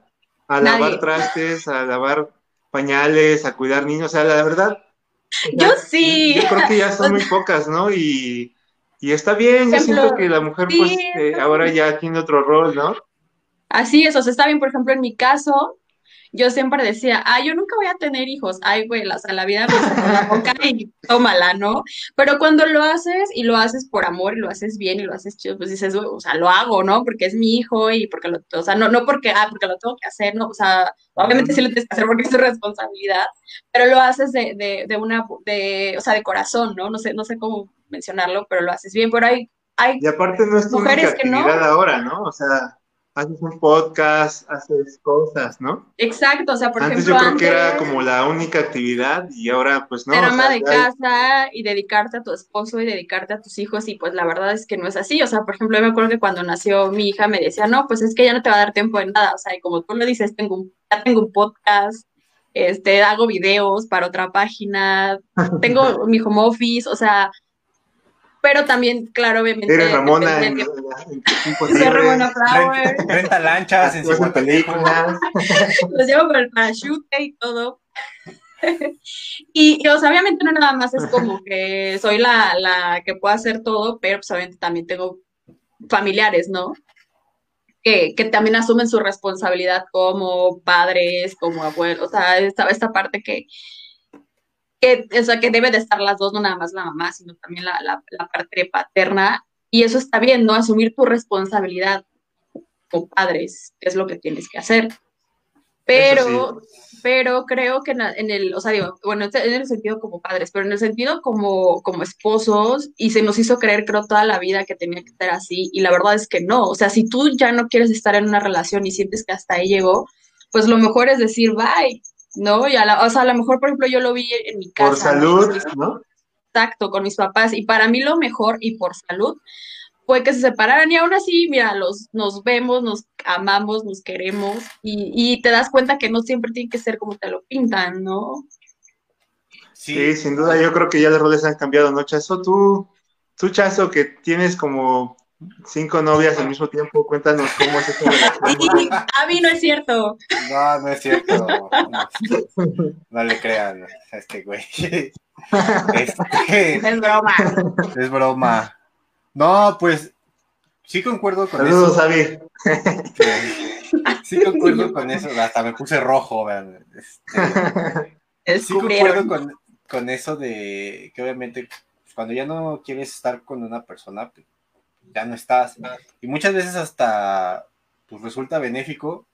a lavar trastes, a lavar pañales, a cuidar niños? O sea, la verdad, yo sí. Yo creo que ya son muy pocas, ¿no? Y, está bien, yo siento que la mujer pues eh, ahora ya tiene otro rol, ¿no? Así es, o sea, está bien, por ejemplo, en mi caso, yo siempre decía, ah, yo nunca voy a tener hijos, ay, güey, la, la vida me la boca y tómala, ¿no? Pero cuando lo haces y lo haces por amor y lo haces bien y lo haces chido, pues dices, o sea, lo hago, ¿no? Porque es mi hijo y porque lo, o sea, no, no porque, ah, porque lo tengo que hacer, ¿no? O sea, obviamente sí lo tienes que hacer porque es tu responsabilidad, pero lo haces de, de, de una, de, o sea, de corazón, ¿no? No sé, no sé cómo mencionarlo, pero lo haces bien, pero hay, hay y aparte no es tu mujeres que no. ahora, ¿no? O sea, haces un podcast, haces cosas, ¿no? Exacto, o sea, por antes ejemplo. Yo creo que era como la única actividad y ahora pues no. Ser ama de casa y dedicarte a tu esposo y dedicarte a tus hijos y pues la verdad es que no es así. O sea, por ejemplo, yo me acuerdo que cuando nació mi hija me decía, no, pues es que ya no te va a dar tiempo de nada. O sea, y como tú lo dices, tengo un, ya tengo un podcast, este, hago videos para otra página, tengo mi home office, o sea, pero también, claro, obviamente. Eres Ramona en, Ramona Flower. Renta lanchas, en películas. Los llevo con el parachute y todo. y, o sea, obviamente no nada más es como que soy la, la que puedo hacer todo, pero pues obviamente también tengo familiares, ¿no? Que, que, también asumen su responsabilidad como padres, como abuelos, o sea, esta, esta parte que, que, o sea, que debe de estar las dos, no nada más la mamá, sino también la, la, la parte paterna. Y eso está bien, ¿no? Asumir tu responsabilidad como padres, que es lo que tienes que hacer. Pero, pero creo que en, el, o sea, digo, bueno, en el sentido como padres, pero en el sentido como, como esposos, y se nos hizo creer, creo, toda la vida que tenía que ser así, y la verdad es que no. O sea, si tú ya no quieres estar en una relación y sientes que hasta ahí llegó, pues lo mejor es decir, bye, ¿no? Y a la, o sea, a lo mejor, por ejemplo, yo lo vi en mi casa. Por salud, ¿no? Exacto, con mis papás. Y para mí lo mejor, y por salud, fue que se separaran. Y aún así, mira, los, nos vemos, nos amamos, nos queremos. Y, y te das cuenta que no siempre tiene que ser como te lo pintan, ¿no? Sí, sin duda, yo creo que ya los roles han cambiado, ¿no, Chazo? Tú, tú, Chazo, que tienes como cinco novias al mismo tiempo. Cuéntanos cómo es eso. a mí no es cierto. No, no es cierto. No, le crean a este güey. Este, es broma. Es broma. No, pues sí concuerdo con Saludos, eso. Sabi. Sí concuerdo con eso. Hasta me puse rojo, vean. Este, sí concuerdo con, con eso de que obviamente cuando ya no quieres estar con una persona, pues, ya no estás. Y muchas veces hasta pues, resulta benéfico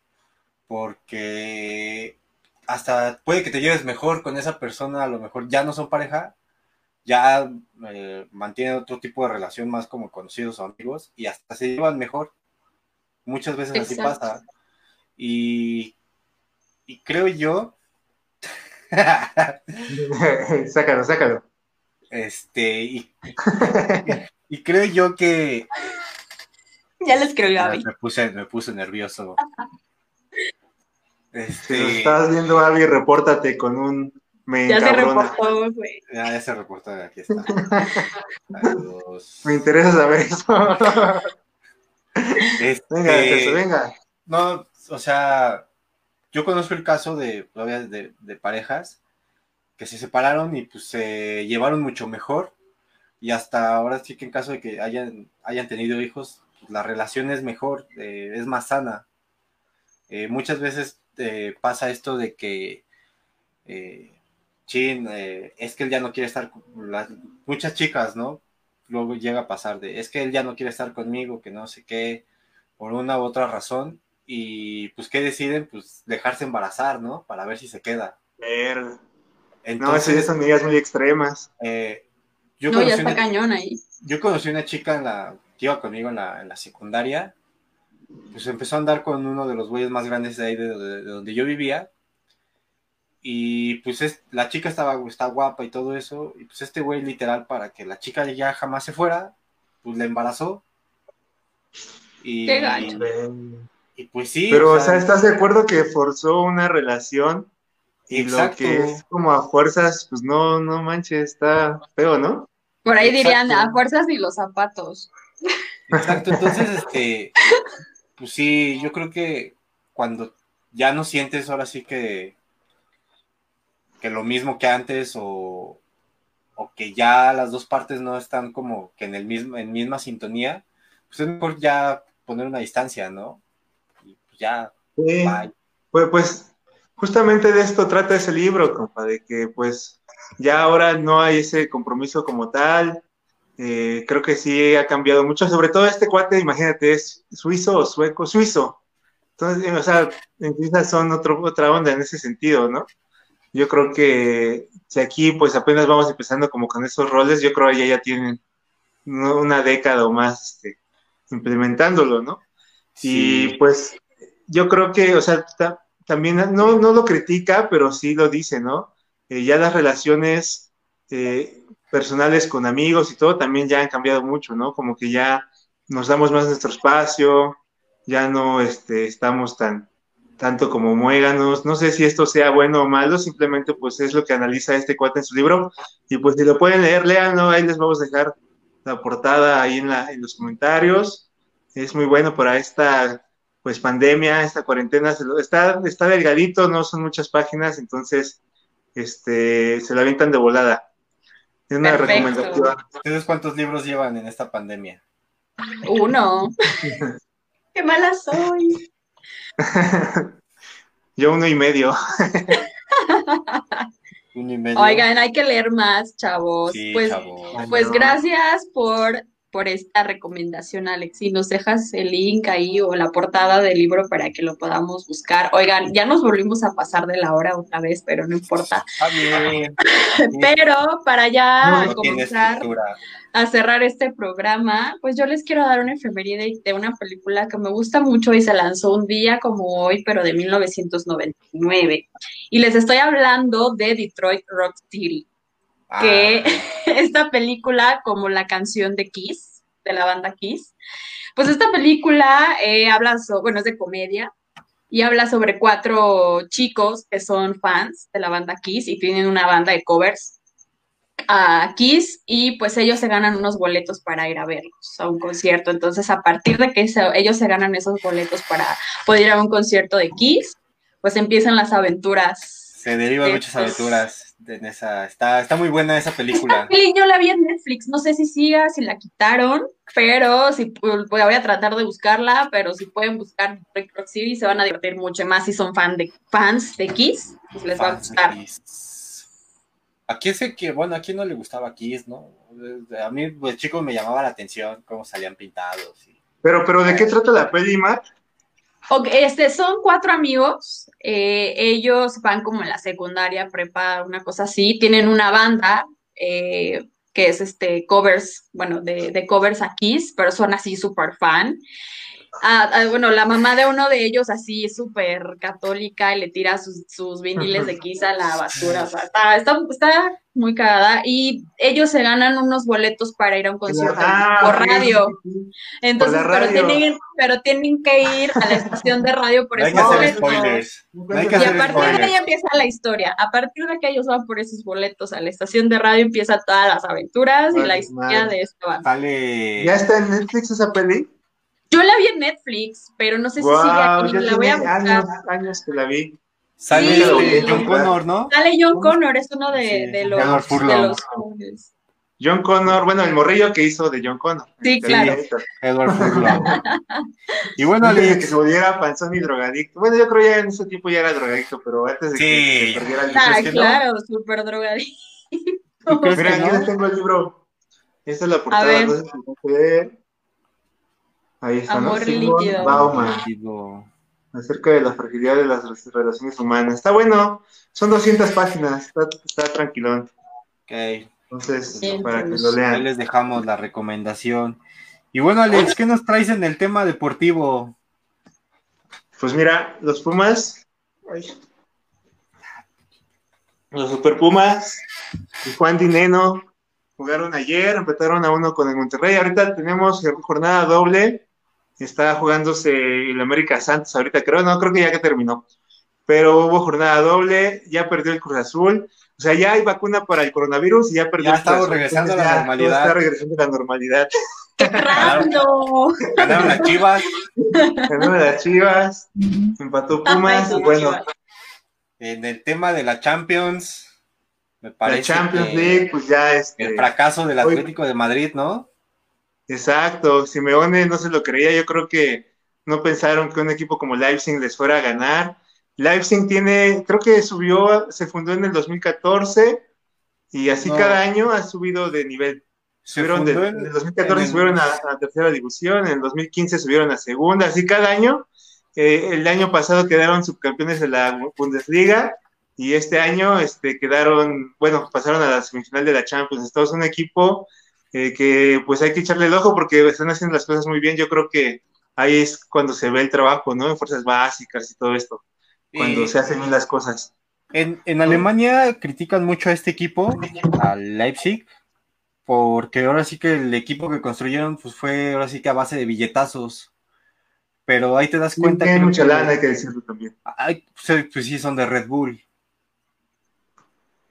porque hasta puede que te lleves mejor con esa persona, a lo mejor ya no son pareja, ya eh, mantienen otro tipo de relación más como conocidos o amigos y hasta se llevan mejor. Muchas veces así pasa. Y, y creo yo... sácalo, sácalo. Este, y, y creo yo que. Ya les creo, Gaby. Me puse, me puse nervioso. Este... Estás viendo, Gaby, repórtate con un. Me ya se reportó, güey. Ya, ya se reportó, aquí está. Me interesa saber eso. Este... Venga, eso, venga. No, o sea, yo conozco el caso de, de, de parejas que se separaron y pues se llevaron mucho mejor y hasta ahora sí que en caso de que hayan, hayan tenido hijos, pues, la relación es mejor, eh, es más sana. Eh, muchas veces eh, pasa esto de que, chin, es que él ya no quiere estar con las, muchas chicas, ¿no? Luego llega a pasar de, es que él ya no quiere estar conmigo, que no sé qué, por una u otra razón, y pues, ¿qué deciden? Pues dejarse embarazar, ¿no? Para ver si se queda. Entonces, no, eso ya son medidas muy extremas. Yo no, ya está cañón ahí. Yo conocí una chica en la, que iba conmigo en la, en la secundaria, pues empezó a andar con uno de los güeyes más grandes de ahí, de, donde yo vivía, y pues es, la chica estaba está guapa y todo eso, y pues este güey literal para que la chica ya jamás se fuera, pues la embarazó. Y, Qué. Y, pues sí. Pero, o sea, ¿estás de acuerdo que forzó una relación y lo que es como a fuerzas, pues no, no manches, está feo, ¿no? Por ahí dirían a fuerzas y los zapatos. Exacto, entonces, este, pues sí, yo creo que cuando ya no sientes ahora sí que, que lo mismo que antes o, o que ya las dos partes no están como que en el mismo, en misma sintonía, pues es mejor ya poner una distancia, ¿no? Y pues ya, Pues, pues justamente de esto trata ese libro, compa, de que pues ya ahora no hay ese compromiso como tal. Eh, creo que sí ha cambiado mucho, sobre todo este cuate, imagínate, es suizo o sueco, suizo. Entonces, o sea, en son otro, otra onda en ese sentido, ¿no? Yo creo que si aquí pues apenas vamos empezando como con esos roles, yo creo que ya, ya tienen una década o más este, implementándolo, ¿no? Y pues yo creo que, o sea, también no, no lo critica, pero sí lo dice, ¿no? Eh, ya las relaciones eh, personales con amigos y todo también ya han cambiado mucho, ¿no? Como que ya nos damos más nuestro espacio, ya no este, estamos tan tanto como muéganos. No sé si esto sea bueno o malo, simplemente pues es lo que analiza este cuate en su libro. Y pues si lo pueden leer, léanlo, ahí les vamos a dejar la portada ahí en, la, en los comentarios. Es muy bueno para esta pues pandemia, esta cuarentena, está, está delgadito, no son muchas páginas, entonces este, se la avientan de volada. Es una recomendación. ¿Ustedes cuántos libros llevan en esta pandemia? Uno. Qué mala soy. Yo uno y medio. uno y medio. Oigan, hay que leer más, chavos. pues, pues gracias por por esta recomendación, Alex. Y nos dejas el link ahí o la portada del libro para que lo podamos buscar. Oigan, ya nos volvimos a pasar de la hora otra vez, pero no importa. pero para ya comenzar a cerrar este programa, pues yo les quiero dar una efeméride de una película que me gusta mucho y se lanzó un día como hoy, pero de 1999. Y les estoy hablando de Detroit Rock City que ah. esta película, como la canción de Kiss, de la banda Kiss, pues esta película eh, habla, sobre, bueno, es de comedia, y habla sobre cuatro chicos que son fans de la banda Kiss y tienen una banda de covers a Kiss y pues ellos se ganan unos boletos para ir a verlos a un concierto. Entonces a partir de que ellos se ganan esos boletos para poder ir a un concierto de Kiss, pues empiezan las aventuras se derivan muchas aventuras en esa. Está, está muy buena esa película. yo la vi en Netflix, no sé si siga, si la quitaron, pero si pues, voy a tratar de buscarla, pero si pueden buscar Rock City se van a divertir mucho más si son fan de, fans de Kiss, pues les va a gustar. Aquí sé que, bueno, a quién no le gustaba Kiss, ¿no? A mí, pues chico, me llamaba la atención cómo salían pintados. Pero, pero, ¿de qué trata la peli, Matt? Este, son cuatro amigos, eh, ellos van como en la secundaria, prepa, una cosa así, tienen una banda eh, que es este covers, bueno, de, de covers a Kiss, pero son así súper fan. Ah, ah, bueno, la mamá de uno de ellos así súper católica y le tira sus, sus viniles de Kiss a la basura, o sea, está, está, está, muy cagada y ellos se ganan unos boletos para ir a un concierto ah, por radio. Entonces, Pero, tienen, pero tienen que ir a la estación de radio por esos boletos. y a partir de ahí empieza la historia. A partir de que ellos van por esos boletos a la estación de radio empieza todas las aventuras y la historia de esta banda. ¿Ya está en Netflix esa peli? Yo la vi en Netflix, pero no sé si sigue aquí. La voy a buscar. Años, años que la vi. Sale John Connor, ¿no? Sale John Connor, es uno de, de los, de los John Connor, bueno, el morrillo que hizo de John Connor. Sí, claro. Edward Furlong. y bueno, le que se volviera panzón y drogadicto. Bueno, yo creo ya en ese tiempo ya era drogadicto, pero antes de que se perdiera el Ah, claro, súper drogadicto. Mira, aquí tengo el libro. Esta es la portada, no sé si Ahí está, Amor líquido. Bauman. Acerca de la fragilidad de las relaciones humanas. Está bueno, son 200 páginas, está, tranquilón. Ok. Entonces, para que lo lean. Ahí les dejamos la recomendación. Y bueno, Alex, ¿qué nos traes en el tema deportivo? Pues mira, los Pumas, los Super Pumas y Juan Dineno jugaron ayer, empataron a uno con el Monterrey. Ahorita tenemos jornada doble está jugándose el América Santos ahorita, creo, no, creo que ya que terminó. Pero hubo jornada doble, ya perdió el Cruz Azul. O sea, ya hay vacuna para el coronavirus y ya perdió ya estamos regresando a la normalidad. Está regresando a la normalidad. Ganaron las Chivas. Ganaron las Chivas. Empató Pumas. bueno. En el tema de la Champions, me parece. La Champions League, pues ya es. Este, el fracaso del Atlético de Madrid, ¿no? Exacto, Simeone no se lo creía, yo creo que no pensaron que un equipo como Leipzig les fuera a ganar Leipzig tiene, creo que subió, se fundó en el 2014 y así cada año ha subido de nivel. Subieron en, el 2014 subieron a, a, tercera división, en el 2015 subieron a segunda, así cada año. Eh, el año pasado quedaron subcampeones de la Bundesliga y este año este, quedaron, bueno, pasaron a la semifinal de la Champions. Entonces, un equipo eh, que pues hay que echarle el ojo porque están haciendo las cosas muy bien. Yo creo que ahí es cuando se ve el trabajo, ¿no? En fuerzas básicas y todo esto, cuando se hacen bien las cosas. En, en Alemania critican mucho a este equipo, al Leipzig, porque ahora sí que el equipo que construyeron pues fue ahora sí que a base de billetazos. Pero ahí te das cuenta que. mucha lana, hay que decirlo también. pues, pues sí, son de Red Bull.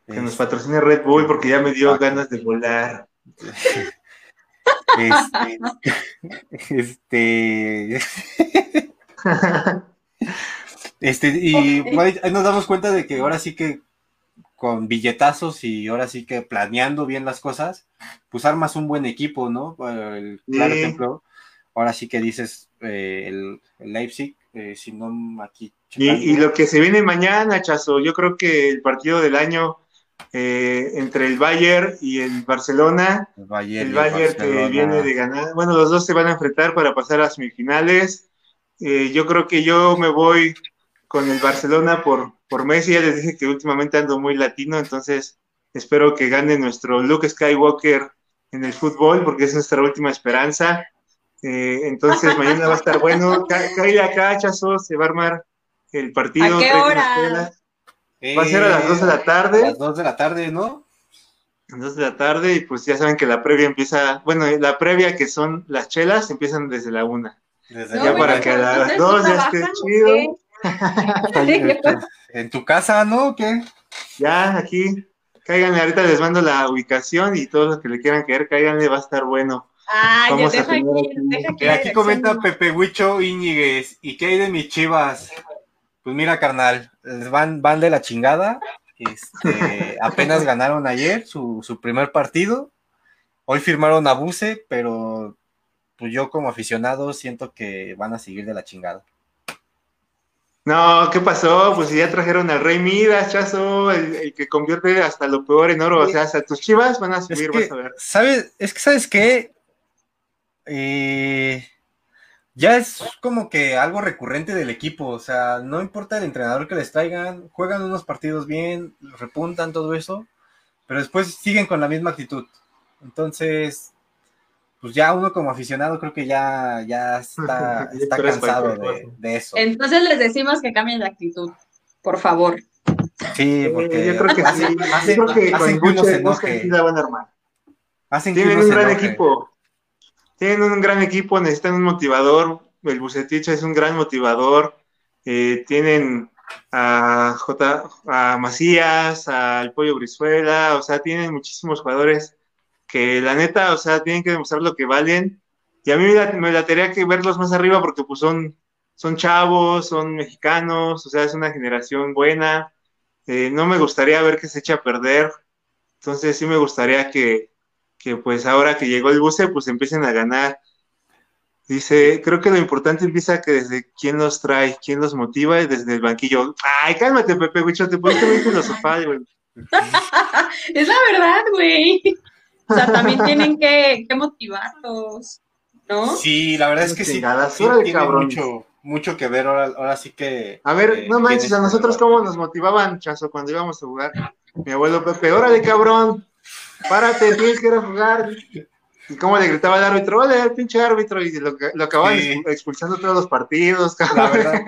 Que nos patrocine Red Bull porque ya me dio ganas de volar. Este. Este. y ahí nos damos cuenta de que ahora sí que con billetazos y ahora sí que planeando bien las cosas, pues armas un buen equipo, ¿no? El claro ejemplo, ahora sí que dices eh, el, Leipzig, eh, si no aquí. Y, lo que se viene mañana, Chazo, yo creo que el partido del año eh, entre el Bayern y el Barcelona. El Bayern, que viene de ganar. Bueno, los dos se van a enfrentar para pasar a semifinales. Eh, yo creo que yo me voy con el Barcelona por, por Messi. Ya les dije que últimamente ando muy latino, entonces espero que gane nuestro Luke Skywalker en el fútbol, porque es nuestra última esperanza. Eh, entonces mañana va a estar bueno. Caile acá, Chazo, se va a armar el partido. ¿A qué hora? Va a ser a las 2 de la tarde. A las 2 de la tarde, ¿no? A las 2 de la tarde y pues ya saben que la previa empieza, bueno, la previa que son las chelas empiezan desde la 1. Desde ya para que a las 2 ya esté chido. en tu casa, ¿no? ¿Qué? Ya, aquí. Cáiganle, ahorita les mando la ubicación y todos los que le quieran caer, cáiganle, va a estar bueno. Ah, ya deja aquí, deja aquí, aquí comenta Pepe Huicho Íñiguez, ¿y qué hay de mis chivas? Pues mira, carnal, van, van de la chingada. Este, apenas ganaron ayer su, primer partido. Hoy firmaron a Buse, pero pues yo como aficionado siento que van a seguir de la chingada. No, ¿qué pasó? Pues ya trajeron al Rey Midas, Chazo, el, que convierte hasta lo peor en oro. O sea, hasta tus chivas van a subir, vas a ver. ¿sabes? Es que, ¿sabes qué? Eh, ya es como que algo recurrente del equipo, o sea, no importa el entrenador que les traigan, juegan unos partidos bien, repuntan todo eso, pero después siguen con la misma actitud. Entonces, pues ya uno como aficionado creo que ya, ya está, está cansado de, eso. Entonces les decimos que cambien de actitud, por favor. Sí, porque yo creo que sí. yo creo que con mucho se la van a armar. Tienen un gran equipo tienen un gran equipo, necesitan un motivador. El Bucetich es un gran motivador. Eh, tienen a J, a Macías, al Pollo Brizuela, o sea, tienen muchísimos jugadores que la neta, o sea, tienen que demostrar lo que valen. Y a mí me, la tarea que verlos más arriba porque pues son, son chavos, son mexicanos, o sea, es una generación buena. Eh, no me gustaría ver que se eche a perder. Entonces sí me gustaría que, que pues ahora que llegó el buce, pues empiecen a ganar. Dice, creo que lo importante empieza que desde quién los trae, quién los motiva y desde el banquillo. Ay, cálmate, Pepe, güey, te pusiste muy filosofal, güey. es la verdad, güey. O sea, también tienen que, que motivarlos, ¿no? Sí, la verdad es que sí, sí tiene mucho, mucho que ver, ahora, sí que... A ver, eh, no manches, a nosotros cómo nos motivaban, Chazo, cuando íbamos a jugar. Mi abuelo Pepe, órale, cabrón, párate, tienes que ir a jugar. Y cómo le gritaba al árbitro, vale, pinche árbitro, y lo, lo acababan expulsando todos los partidos, La verdad,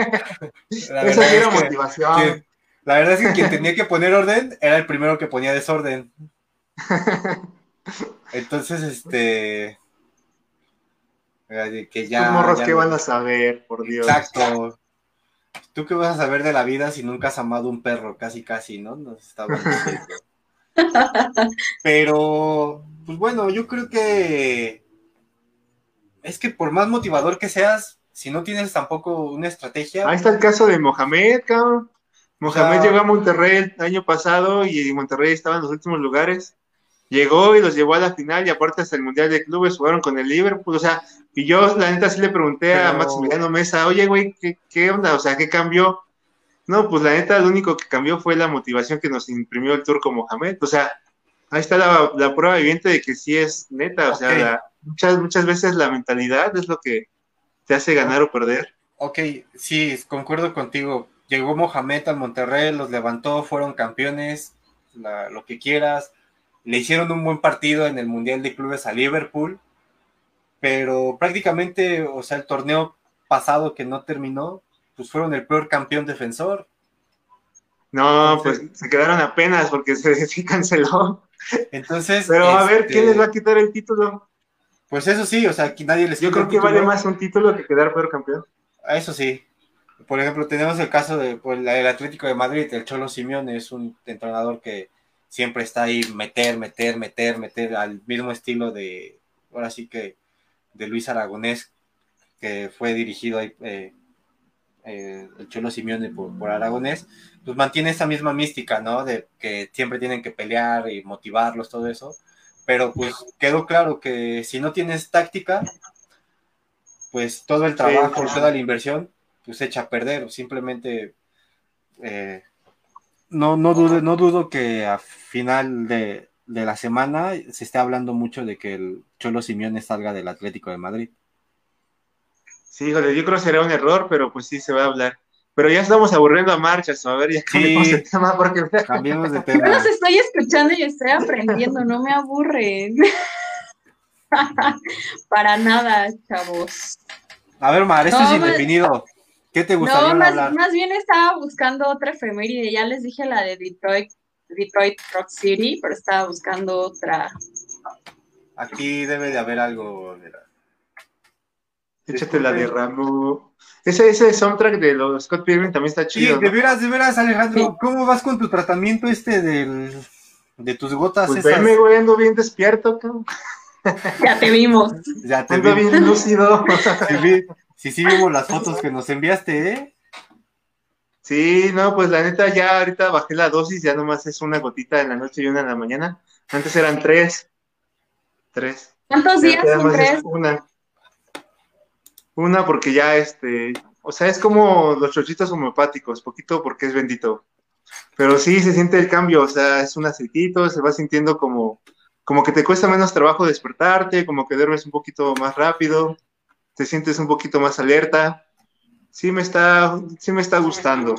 Esa era motivación. la verdad es que quien tenía que poner orden era el primero que ponía desorden. Entonces, este. Que ya. morros que van a saber, por Dios. Exacto. ¿Tú qué vas a saber de la vida si nunca has amado un perro? Casi, casi, ¿no? Nos estaba Pero, pues bueno, yo creo que es que por más motivador que seas, si no tienes tampoco una estrategia. Ahí está el caso de Mohamed, cabrón. Mohamed llegó a Monterrey el año pasado y Monterrey estaba en los últimos lugares. Llegó y los llevó a la final y aparte hasta el Mundial de Clubes jugaron con el Liverpool. O sea, y yo la neta sí le pregunté a Maximiliano Mesa, oye, güey, ¿qué, ¿qué, onda? O sea, ¿qué cambió? No, pues la neta, lo único que cambió fue la motivación que nos imprimió el turco Mohamed. O sea, ahí está la, prueba viviente de que sí es neta. O sea, muchas, muchas veces la mentalidad es lo que te hace ganar o perder. Ok, sí, concuerdo contigo. Llegó Mohamed al Monterrey, los levantó, fueron campeones, lo que quieras. Le hicieron un buen partido en el Mundial de Clubes a Liverpool, pero prácticamente, o sea, el torneo pasado que no terminó, pues fueron el peor campeón defensor. No, pues se quedaron apenas porque se, canceló. Entonces. Pero a ver, ¿quién les este, va a quitar el título? Pues eso sí, o sea, aquí nadie les Yo creo que vale más un título que quedar peor campeón. Eso sí. Por ejemplo, tenemos el caso de pues, Atlético de Madrid, el Cholo Simeone es un entrenador que siempre está ahí meter, meter, meter, meter al mismo estilo de, ahora sí que, de Luis Aragonés, que fue dirigido ahí eh, eh, el Cholo Simeone por, Aragonés, pues mantiene esa misma mística, ¿no? De que siempre tienen que pelear y motivarlos, todo eso. Pero pues quedó claro que si no tienes táctica, pues todo el trabajo, toda la inversión, pues echa a perder. Simplemente eh, no, no, dudo, no dudo que a final de, de, la semana se esté hablando mucho de que el Cholo Simeone salga del Atlético de Madrid. Sí, híjole, yo creo que será un error, pero pues sí se va a hablar. Pero ya estamos aburriendo a marchas, a ver, ya cambiamos de tema porque... Cambiemos de tema. Yo los estoy escuchando y estoy aprendiendo, no me aburren. Para nada, chavos. A ver, Mar, esto es indefinido. ¿Qué te gustaría no, más, más bien estaba buscando otra efeméride. Ya les dije la de Detroit, Detroit Rock City, pero estaba buscando otra. Aquí debe de haber algo. De Échate la de Rambo. Ese, ese soundtrack de los Scott Pilgrim también está chido. Sí, de veras, de veras, Alejandro. ¿Cómo vas con tu tratamiento este del, de tus gotas? Pues esas? güey, ando bien despierto, cabrón. Ya te vimos. Ya te ando bien lúcido. Sí, sí, vimos las fotos que nos enviaste, ¿eh? Sí, no, pues la neta ya ahorita bajé la dosis, ya nomás es una gotita en la noche y una en la mañana. Antes eran tres. Tres. ¿Cuántos días son tres? Una. Una porque ya este, o sea, es como los chochitos homeopáticos, poquito porque es bendito. Pero sí se siente el cambio, o sea, es un aceitito, se va sintiendo como, como que te cuesta menos trabajo despertarte, como que duermes un poquito más rápido, te sientes un poquito más alerta. Sí me está, sí me está gustando.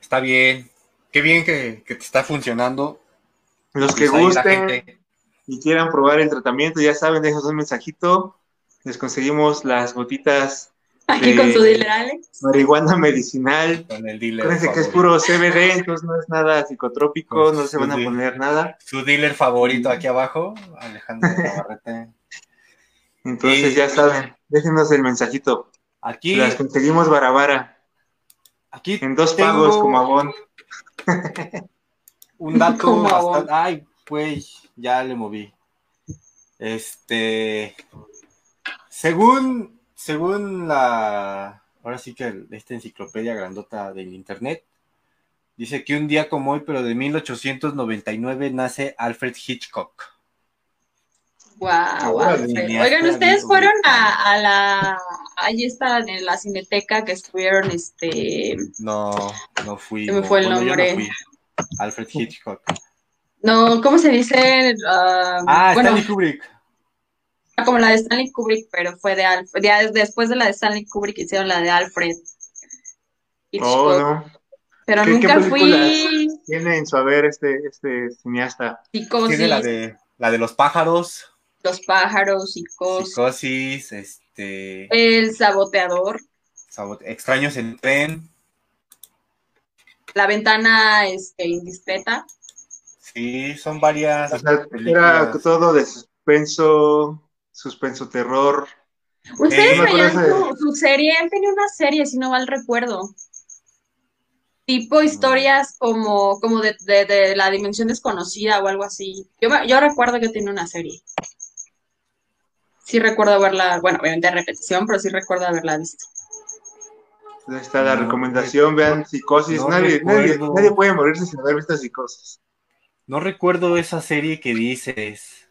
Está bien, qué bien que, te está funcionando. Los que pues gusten y quieran probar el tratamiento, ya saben, dejas un mensajito les conseguimos las gotitas. Aquí con su dealer Alex. Marihuana medicinal. Con el dealer. Fíjense que es puro CBD, entonces no es nada psicotrópico, no se van a poner nada. Su dealer favorito aquí abajo, Alejandro Navarrete. Entonces ya saben, déjenos el mensajito. Aquí. Las conseguimos barabara. Aquí. En dos pagos como abón. Un dato bastante. Ay, pues ya le moví. Este. Según, según la, ahora sí que esta enciclopedia grandota del internet, dice que un día como hoy, pero de 1899, nace Alfred Hitchcock. Wow, Oigan, ustedes fueron a, la, ahí está en la cineteca que estuvieron, este. No, no fui. Se me fue el nombre. Alfred Hitchcock. No, ¿cómo se dice? ah, ah Stanley Kubrick como la de Stanley Kubrick, pero fue de Alfred. Ya después de la de Stanley Kubrick hicieron la de Alfred. Oh, no. Pero nunca fui. Tiene en su haber este, este cineasta. Tiene la de, la de los pájaros. Los pájaros, psicosis. Psicosis, este. El saboteador. Extraños en tren. La ventana este, indiscreta. Sí, son varias. O sea, era todo de suspenso, suspenso terror. Ustedes veían su, serie, él tenía una serie, si no mal recuerdo. Tipo historias como, como de, la dimensión desconocida o algo así. Yo, yo recuerdo que tiene una serie. Sí recuerdo haberla, bueno, obviamente de repetición, pero sí recuerdo haberla visto. Ahí está la recomendación, vean Psicosis. nadie, nadie, nadie, puede morirse sin haber visto Psicosis. No recuerdo esa serie que dices.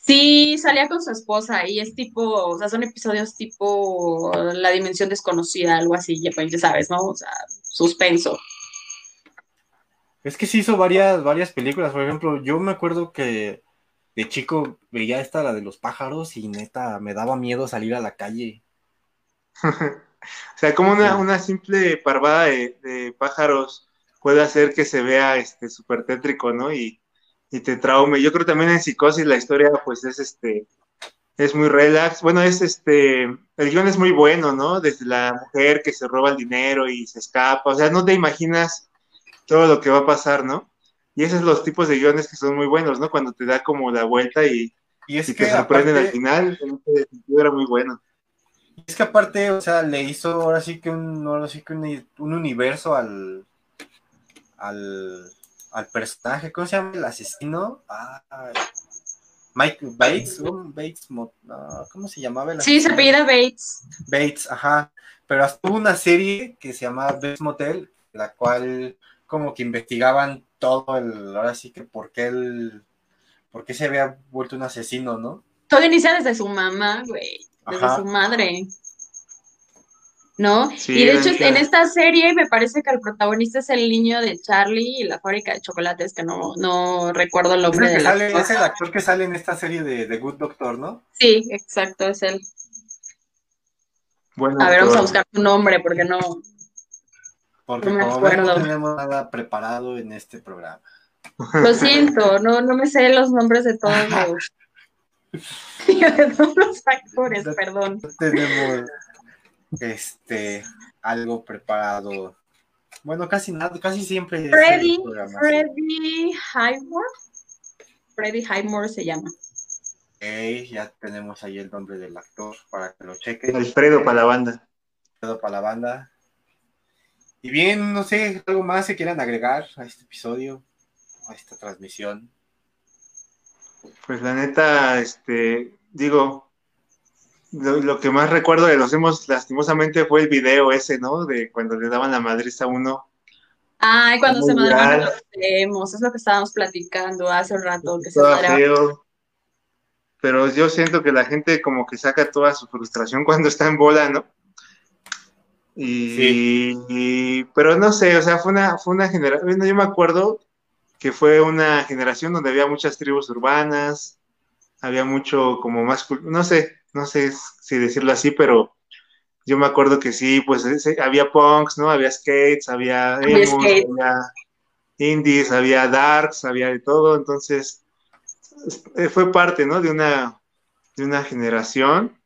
Sí, salía con su esposa y es tipo, o sea, son episodios tipo La Dimensión Desconocida, algo así, ya, pues, ya sabes, ¿no? O sea, suspenso. Es que sí hizo varias, varias películas. Por ejemplo, yo me acuerdo que de chico veía esta, la de los pájaros, y neta, me daba miedo salir a la calle. o sea, como una, simple parvada de, pájaros puede hacer que se vea este súper tétrico, ¿no? Y, y te traume. Yo creo también en psicosis la historia, pues es este, es muy relax. Bueno, es este, el guion es muy bueno, ¿no? Desde la mujer que se roba el dinero y se escapa, o sea, no te imaginas todo lo que va a pasar, ¿no? Y esos son los tipos de guiones que son muy buenos, ¿no? Cuando te da como la vuelta y, y, es que te sorprenden al final, era muy bueno. Es que aparte, o sea, le hizo ahora sí que un, ahora sí que un, universo al, al, al personaje, ¿cómo se llama? El asesino. Ah, Mike Bates, Bates ¿cómo se llamaba? El sí, se pide Bates. Bates, ajá. Pero hasta hubo una serie que se llamaba Bates Motel, la cual como que investigaban todo el, ahora sí que por qué el, por qué se había vuelto un asesino, ¿no? Todo inicia desde su mamá, güey, desde su madre. ¿No? y de hecho en esta serie me parece que el protagonista es el niño de Charlie y la fábrica de chocolates, que no, no recuerdo el nombre de sale, Es el actor que sale en esta serie de, The Good Doctor, ¿no? Sí, exacto, es él. Bueno, a ver, vamos a buscar su nombre porque no. Porque no como no tenemos nada preparado en este programa. Lo siento, no, no me sé los nombres de todos los, de todos los actores, perdón. tenemos este, algo preparado. Bueno, casi nada, casi siempre. Freddy, Freddy Highmore. Freddy Highmore se llama. Ok, ya tenemos ahí el nombre del actor para que lo chequen. Alfredo para la banda. Alfredo para la banda. Y bien, no sé, algo más que quieran agregar a este episodio, a esta transmisión. Pues la neta, este, digo, lo, que más recuerdo de los hemos lastimosamente fue el video ese, ¿no? De cuando le daban la madriz a uno. Ay, cuando se madraban los demos, es lo que estábamos platicando hace un rato. Que se Pero yo siento que la gente como que saca toda su frustración cuando está en bola, ¿no? Y, pero no sé, o sea, fue una, fue una generación, yo me acuerdo que fue una generación donde había muchas tribus urbanas, había mucho como más, no sé, no sé si decirlo así, pero yo me acuerdo que sí, pues había punks, ¿no? Había skates, había, había indies, había darks, había de todo, entonces eh, fue parte, ¿no? De una, de una generación.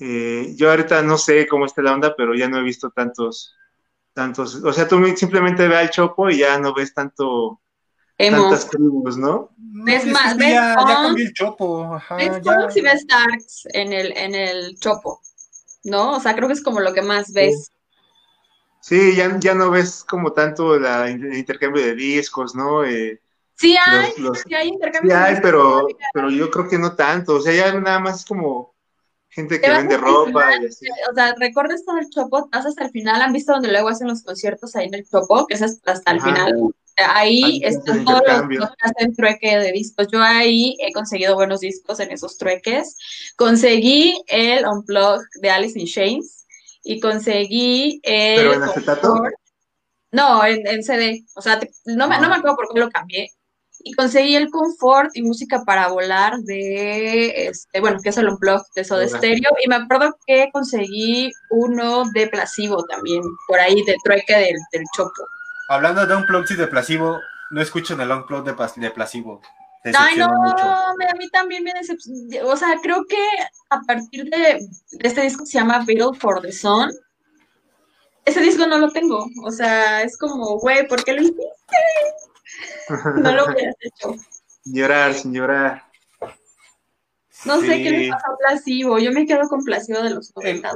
Eh, yo ahorita no sé cómo está la onda, pero ya no he visto tantos, tantos, o sea, tú simplemente ve al Chopo y ya no ves tanto, tantas tribus, ¿no? Ves más, ves ya, cambió el chopo. Ajá, ves si ves Darks en el, en el chopo, ¿no? O sea, creo que es como lo que más ves. Sí, ya, ya no ves como tanto la, el intercambio de discos, ¿no? Eh, sí hay, sí hay intercambio sí hay, pero, pero yo creo que no tanto. O sea, ya nada más es como gente que vende ropa y así. O sea, recuerdas todo el Chopo, hasta el final, ¿han visto donde luego hacen los conciertos ahí en el Chopo? Que es hasta el final ahí están todos los, que hacen trueque de discos. Yo ahí he conseguido buenos discos en esos trueques. Conseguí el Unplugged de Alice in Chains y conseguí el... ¿Pero en acetato? No, en, CD. O sea, no, me, no me acuerdo por qué lo cambié. Y conseguí el Comfort y Música para Volar de, este, bueno, que es el Unplugged de Soda Stereo. Y me acuerdo que conseguí uno de Placebo también, por ahí, de trueque del, del Chopo. Hablando de un plug de Placebo, no escucho el long plug de, de Placebo. Ay, no, a mí también me decepcionó. O sea, creo que a partir de, este disco que se llama Battle for the Sun, ese disco no lo tengo. O sea, es como, güey, ¿por qué lo hiciste? No lo hubieras hecho. Llorar, sin llorar. No sé qué le pasó a Placebo. Yo me quedo con Placebo de los 90.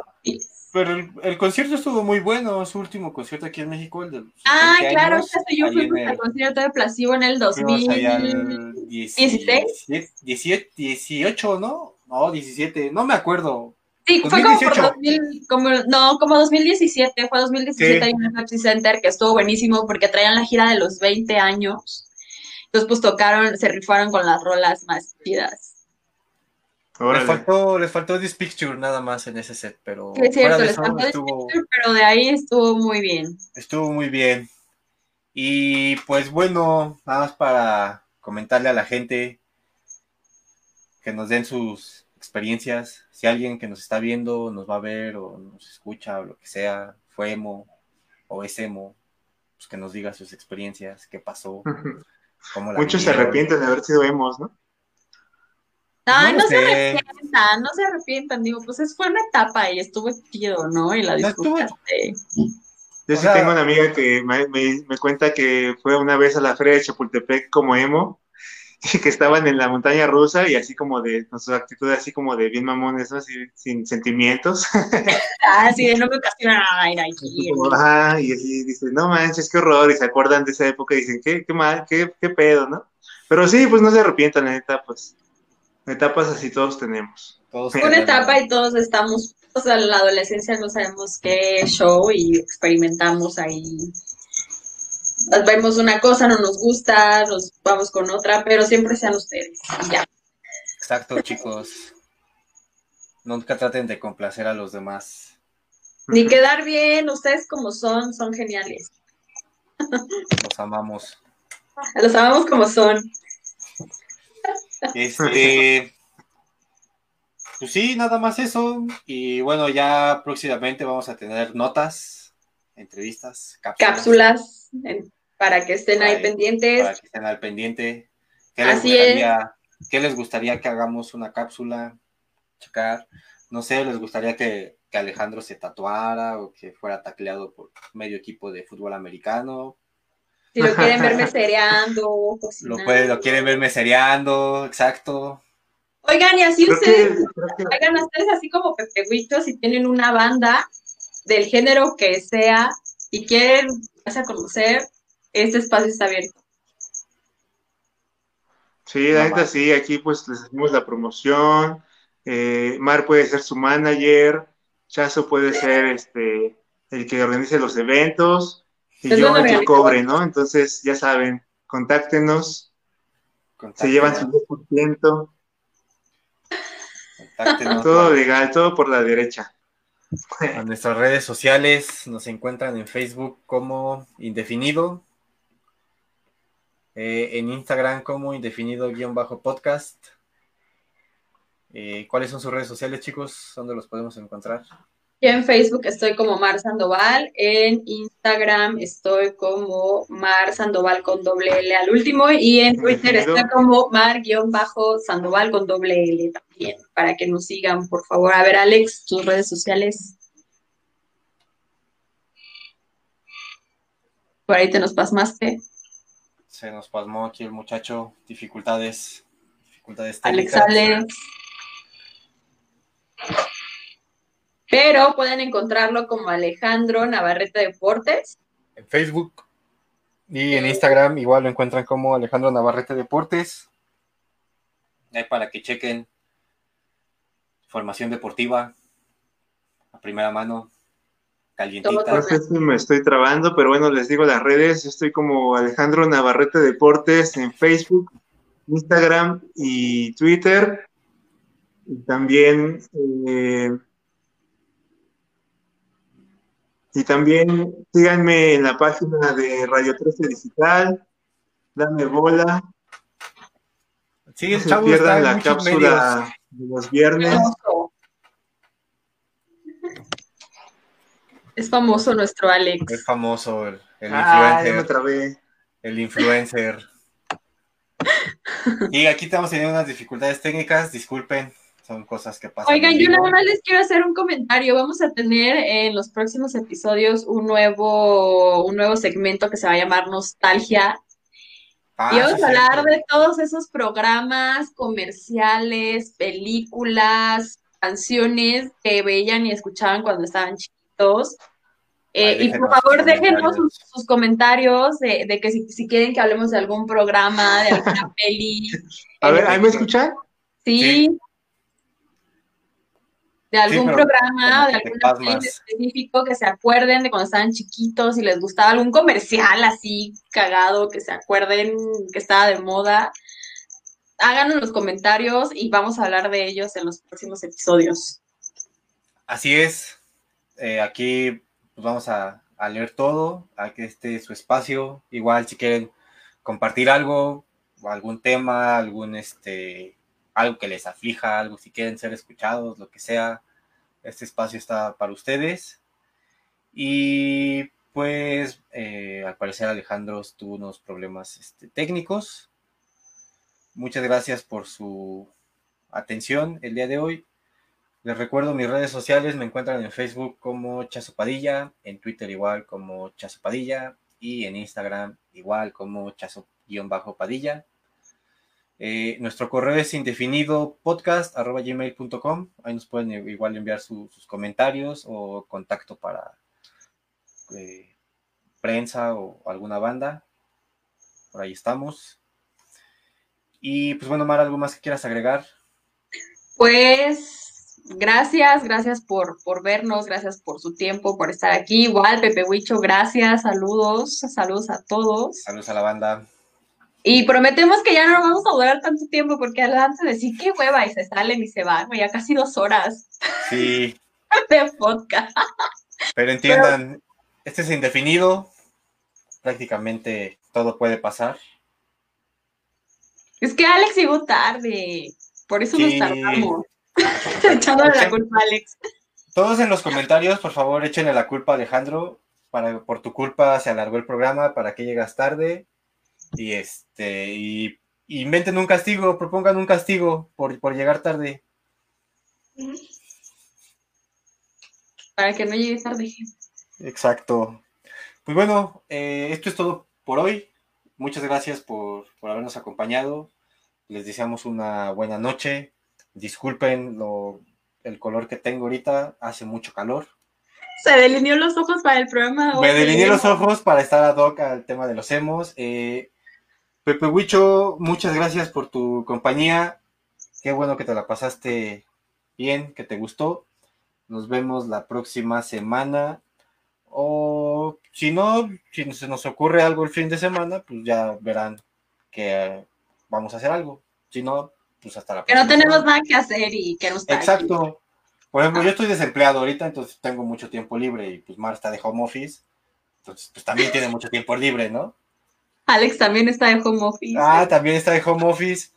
Pero el, concierto estuvo muy bueno, su último concierto aquí en México, el de Ah, claro, yo fui al concierto de Placebo en el 2016. 17, 18, ¿no? No, 17, no me acuerdo. Sí, fue como por 2000, como, no, como 2017, fue 2017 ahí en el Pepsi Center, que estuvo buenísimo porque traían la gira de los 20 años. Entonces, pues tocaron, se rifaron con las rolas más chidas. Les faltó, les faltó This Picture nada más en ese set, pero. es cierto, les faltó estuvo, Picture, pero de ahí estuvo muy bien. Estuvo muy bien. Y pues bueno, nada más para comentarle a la gente que nos den sus experiencias. Si alguien que nos está viendo nos va a ver o nos escucha o lo que sea, fue emo o es emo, pues que nos diga sus experiencias, qué pasó. Cómo Muchos se arrepienten de haber sido emos, ¿no? Ay, no, se arrepientan, no se arrepientan, digo, pues es, fue una etapa y estuvo chido, ¿no? Y la disfrutaste. Yo sí tengo una amiga que me, cuenta que fue una vez a la feria de Chapultepec como emo y que estaban en la montaña rusa y así como de, con su actitud así como de bien mamones, ¿no? Así, sin sentimientos. Ah, sí, de no me ocasiona nada ir aquí. Ajá, y así dice, no manches, qué horror, y se acuerdan de esa época y dicen, qué, qué mal, qué, qué pedo, ¿no? Pero sí, pues no se arrepientan, la neta, pues, etapas así todos tenemos. Todos Una etapa y todos estamos o sea, en la adolescencia no sabemos qué show y experimentamos ahí. Vemos una cosa, no nos gusta, nos vamos con otra, pero siempre sean ustedes. ya. Exacto, chicos. Nunca traten de complacer a los demás. Ni quedar bien, ustedes como son, son geniales. Los amamos. Los amamos como son. Este, pues sí, nada más eso. Y bueno, ya próximamente vamos a tener notas, entrevistas, cápsulas. para que estén ahí pendientes. Para que estén al pendiente. ¿Qué les Así gustaría, ¿Qué les gustaría que hagamos una cápsula? Checar. No sé, ¿les gustaría que, Alejandro se tatuara o que fuera tacleado por medio equipo de fútbol americano? Si lo quieren verme seriando. Lo, puede, lo quieren verme seriando, exacto. Oigan, y así ustedes, oigan, ustedes así como Pepe si tienen una banda del género que sea y quieren a conocer, este espacio está abierto. Sí, la neta sí, aquí pues les hacemos la promoción, eh, Mar puede ser su manager, Chazo puede ser este el que organice los eventos y yo el que cobre, ¿no? Entonces, ya saben, contáctenos, se llevan su 10%. todo legal, todo por la derecha. A nuestras redes sociales nos encuentran en Facebook como Indefinido, eh, en Instagram como Indefinido-podcast. Eh, ¿Cuáles son sus redes sociales, chicos? ¿Dónde los podemos encontrar? Yo en Facebook estoy como Mar Sandoval, en Instagram estoy como Mar Sandoval con doble L al último y en Twitter estoy como Mar-Sandoval con doble L también, para que nos sigan, por favor. A ver, Alex, tus redes sociales. Por ahí te nos pasmaste. Se nos pasmó aquí el muchacho, dificultades, dificultades técnicas. Alex, Alex pero pueden encontrarlo como Alejandro Navarrete Deportes. En Facebook y en Instagram igual lo encuentran como Alejandro Navarrete Deportes. Ahí para que chequen formación deportiva a primera mano, calientita. No sé si me estoy trabando, pero bueno, les digo las redes. estoy como Alejandro Navarrete Deportes en Facebook, Instagram y Twitter. Y también eh, Y también síganme en la página de Radio 13 Digital, dame bola. Sí, no se pierdan la cápsula de los viernes. Es famoso nuestro Alex. Es famoso el, ah, influencer. El influencer. y aquí estamos teniendo unas dificultades técnicas, disculpen son cosas que pasan. Oigan, yo nada más les quiero hacer un comentario. Vamos a tener en los próximos episodios un nuevo, un nuevo segmento que se va a llamar Nostalgia. Ah, y vamos a hablar de todos esos programas comerciales, películas, canciones que veían y escuchaban cuando estaban chiquitos. Eh, y por favor, déjenos sus, comentarios de, que si, quieren que hablemos de algún programa, de alguna peli. A ver, ¿ahí me escuchan? sí de algún programa, de algún específico que se acuerden de cuando estaban chiquitos y les gustaba algún comercial así cagado, que se acuerden que estaba de moda. háganos los comentarios y vamos a hablar de ellos en los próximos episodios. Así es. Eh, aquí pues, vamos a, leer todo, a que esté su espacio. Igual si quieren compartir algo, algún tema, algún este algo que les aflija, algo si quieren ser escuchados, lo que sea, este espacio está para ustedes. Y pues eh, al parecer Alejandro tuvo unos problemas este, técnicos. Muchas gracias por su atención el día de hoy. Les recuerdo mis redes sociales, me encuentran en Facebook como Chazopadilla, en Twitter igual como Chazopadilla y en Instagram igual como Chazo-Padilla. Eh, nuestro correo es indefinido podcast.gmail.com. Ahí nos pueden igual enviar sus comentarios o contacto para eh, prensa o alguna banda. Por ahí estamos. Y pues bueno, Mar, ¿algo más que quieras agregar? Pues gracias, gracias por, por vernos, gracias por su tiempo, por estar aquí. Igual, Pepe Huicho, gracias, saludos, saludos a todos. Saludos a la banda. Y prometemos que ya no vamos a durar tanto tiempo porque adelante decir qué hueva y se salen y se van, ya casi dos horas. Sí. de podcast. Pero entiendan, este es indefinido, prácticamente todo puede pasar. Es que Alex llegó tarde, por eso nos tardamos. Echándole la culpa a Alex. Todos en los comentarios, por favor, échenle la culpa a Alejandro. Para, por tu culpa se alargó el programa, para que llegas tarde. Y este, y, inventen un castigo, propongan un castigo por, por llegar tarde. Para que no llegue tarde. Exacto. Pues bueno, eh, esto es todo por hoy. Muchas gracias por, habernos acompañado. Les deseamos una buena noche. Disculpen lo, el color que tengo ahorita, hace mucho calor. Se delineó los ojos para el programa. Me delineé los ojos para estar ad hoc al tema de los emos. Eh, Pepe Huicho, muchas gracias por tu compañía. Qué bueno que te la pasaste bien, que te gustó. Nos vemos la próxima semana o si no, si se nos ocurre algo el fin de semana, pues ya verán que vamos a hacer algo. Si no, pues hasta la próxima. Que no tenemos nada que hacer y que nos Exacto. Por ejemplo, yo estoy desempleado ahorita, entonces tengo mucho tiempo libre y pues Mar está de home office. Entonces, pues también tiene mucho tiempo libre, ¿no? Alex también está de home office. Ah, también está de home office.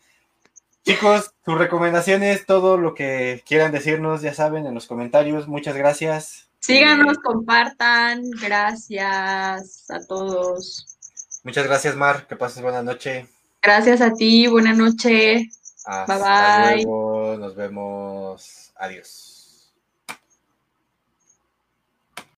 Chicos, sus recomendaciones, todo lo que quieran decirnos, ya saben, en los comentarios. Muchas gracias. Síganos, compartan. Gracias a todos. Muchas gracias, Mar. Que pases buena noche. Gracias a ti. Buena noche. Hasta bye bye. Luego. Nos vemos. Adiós.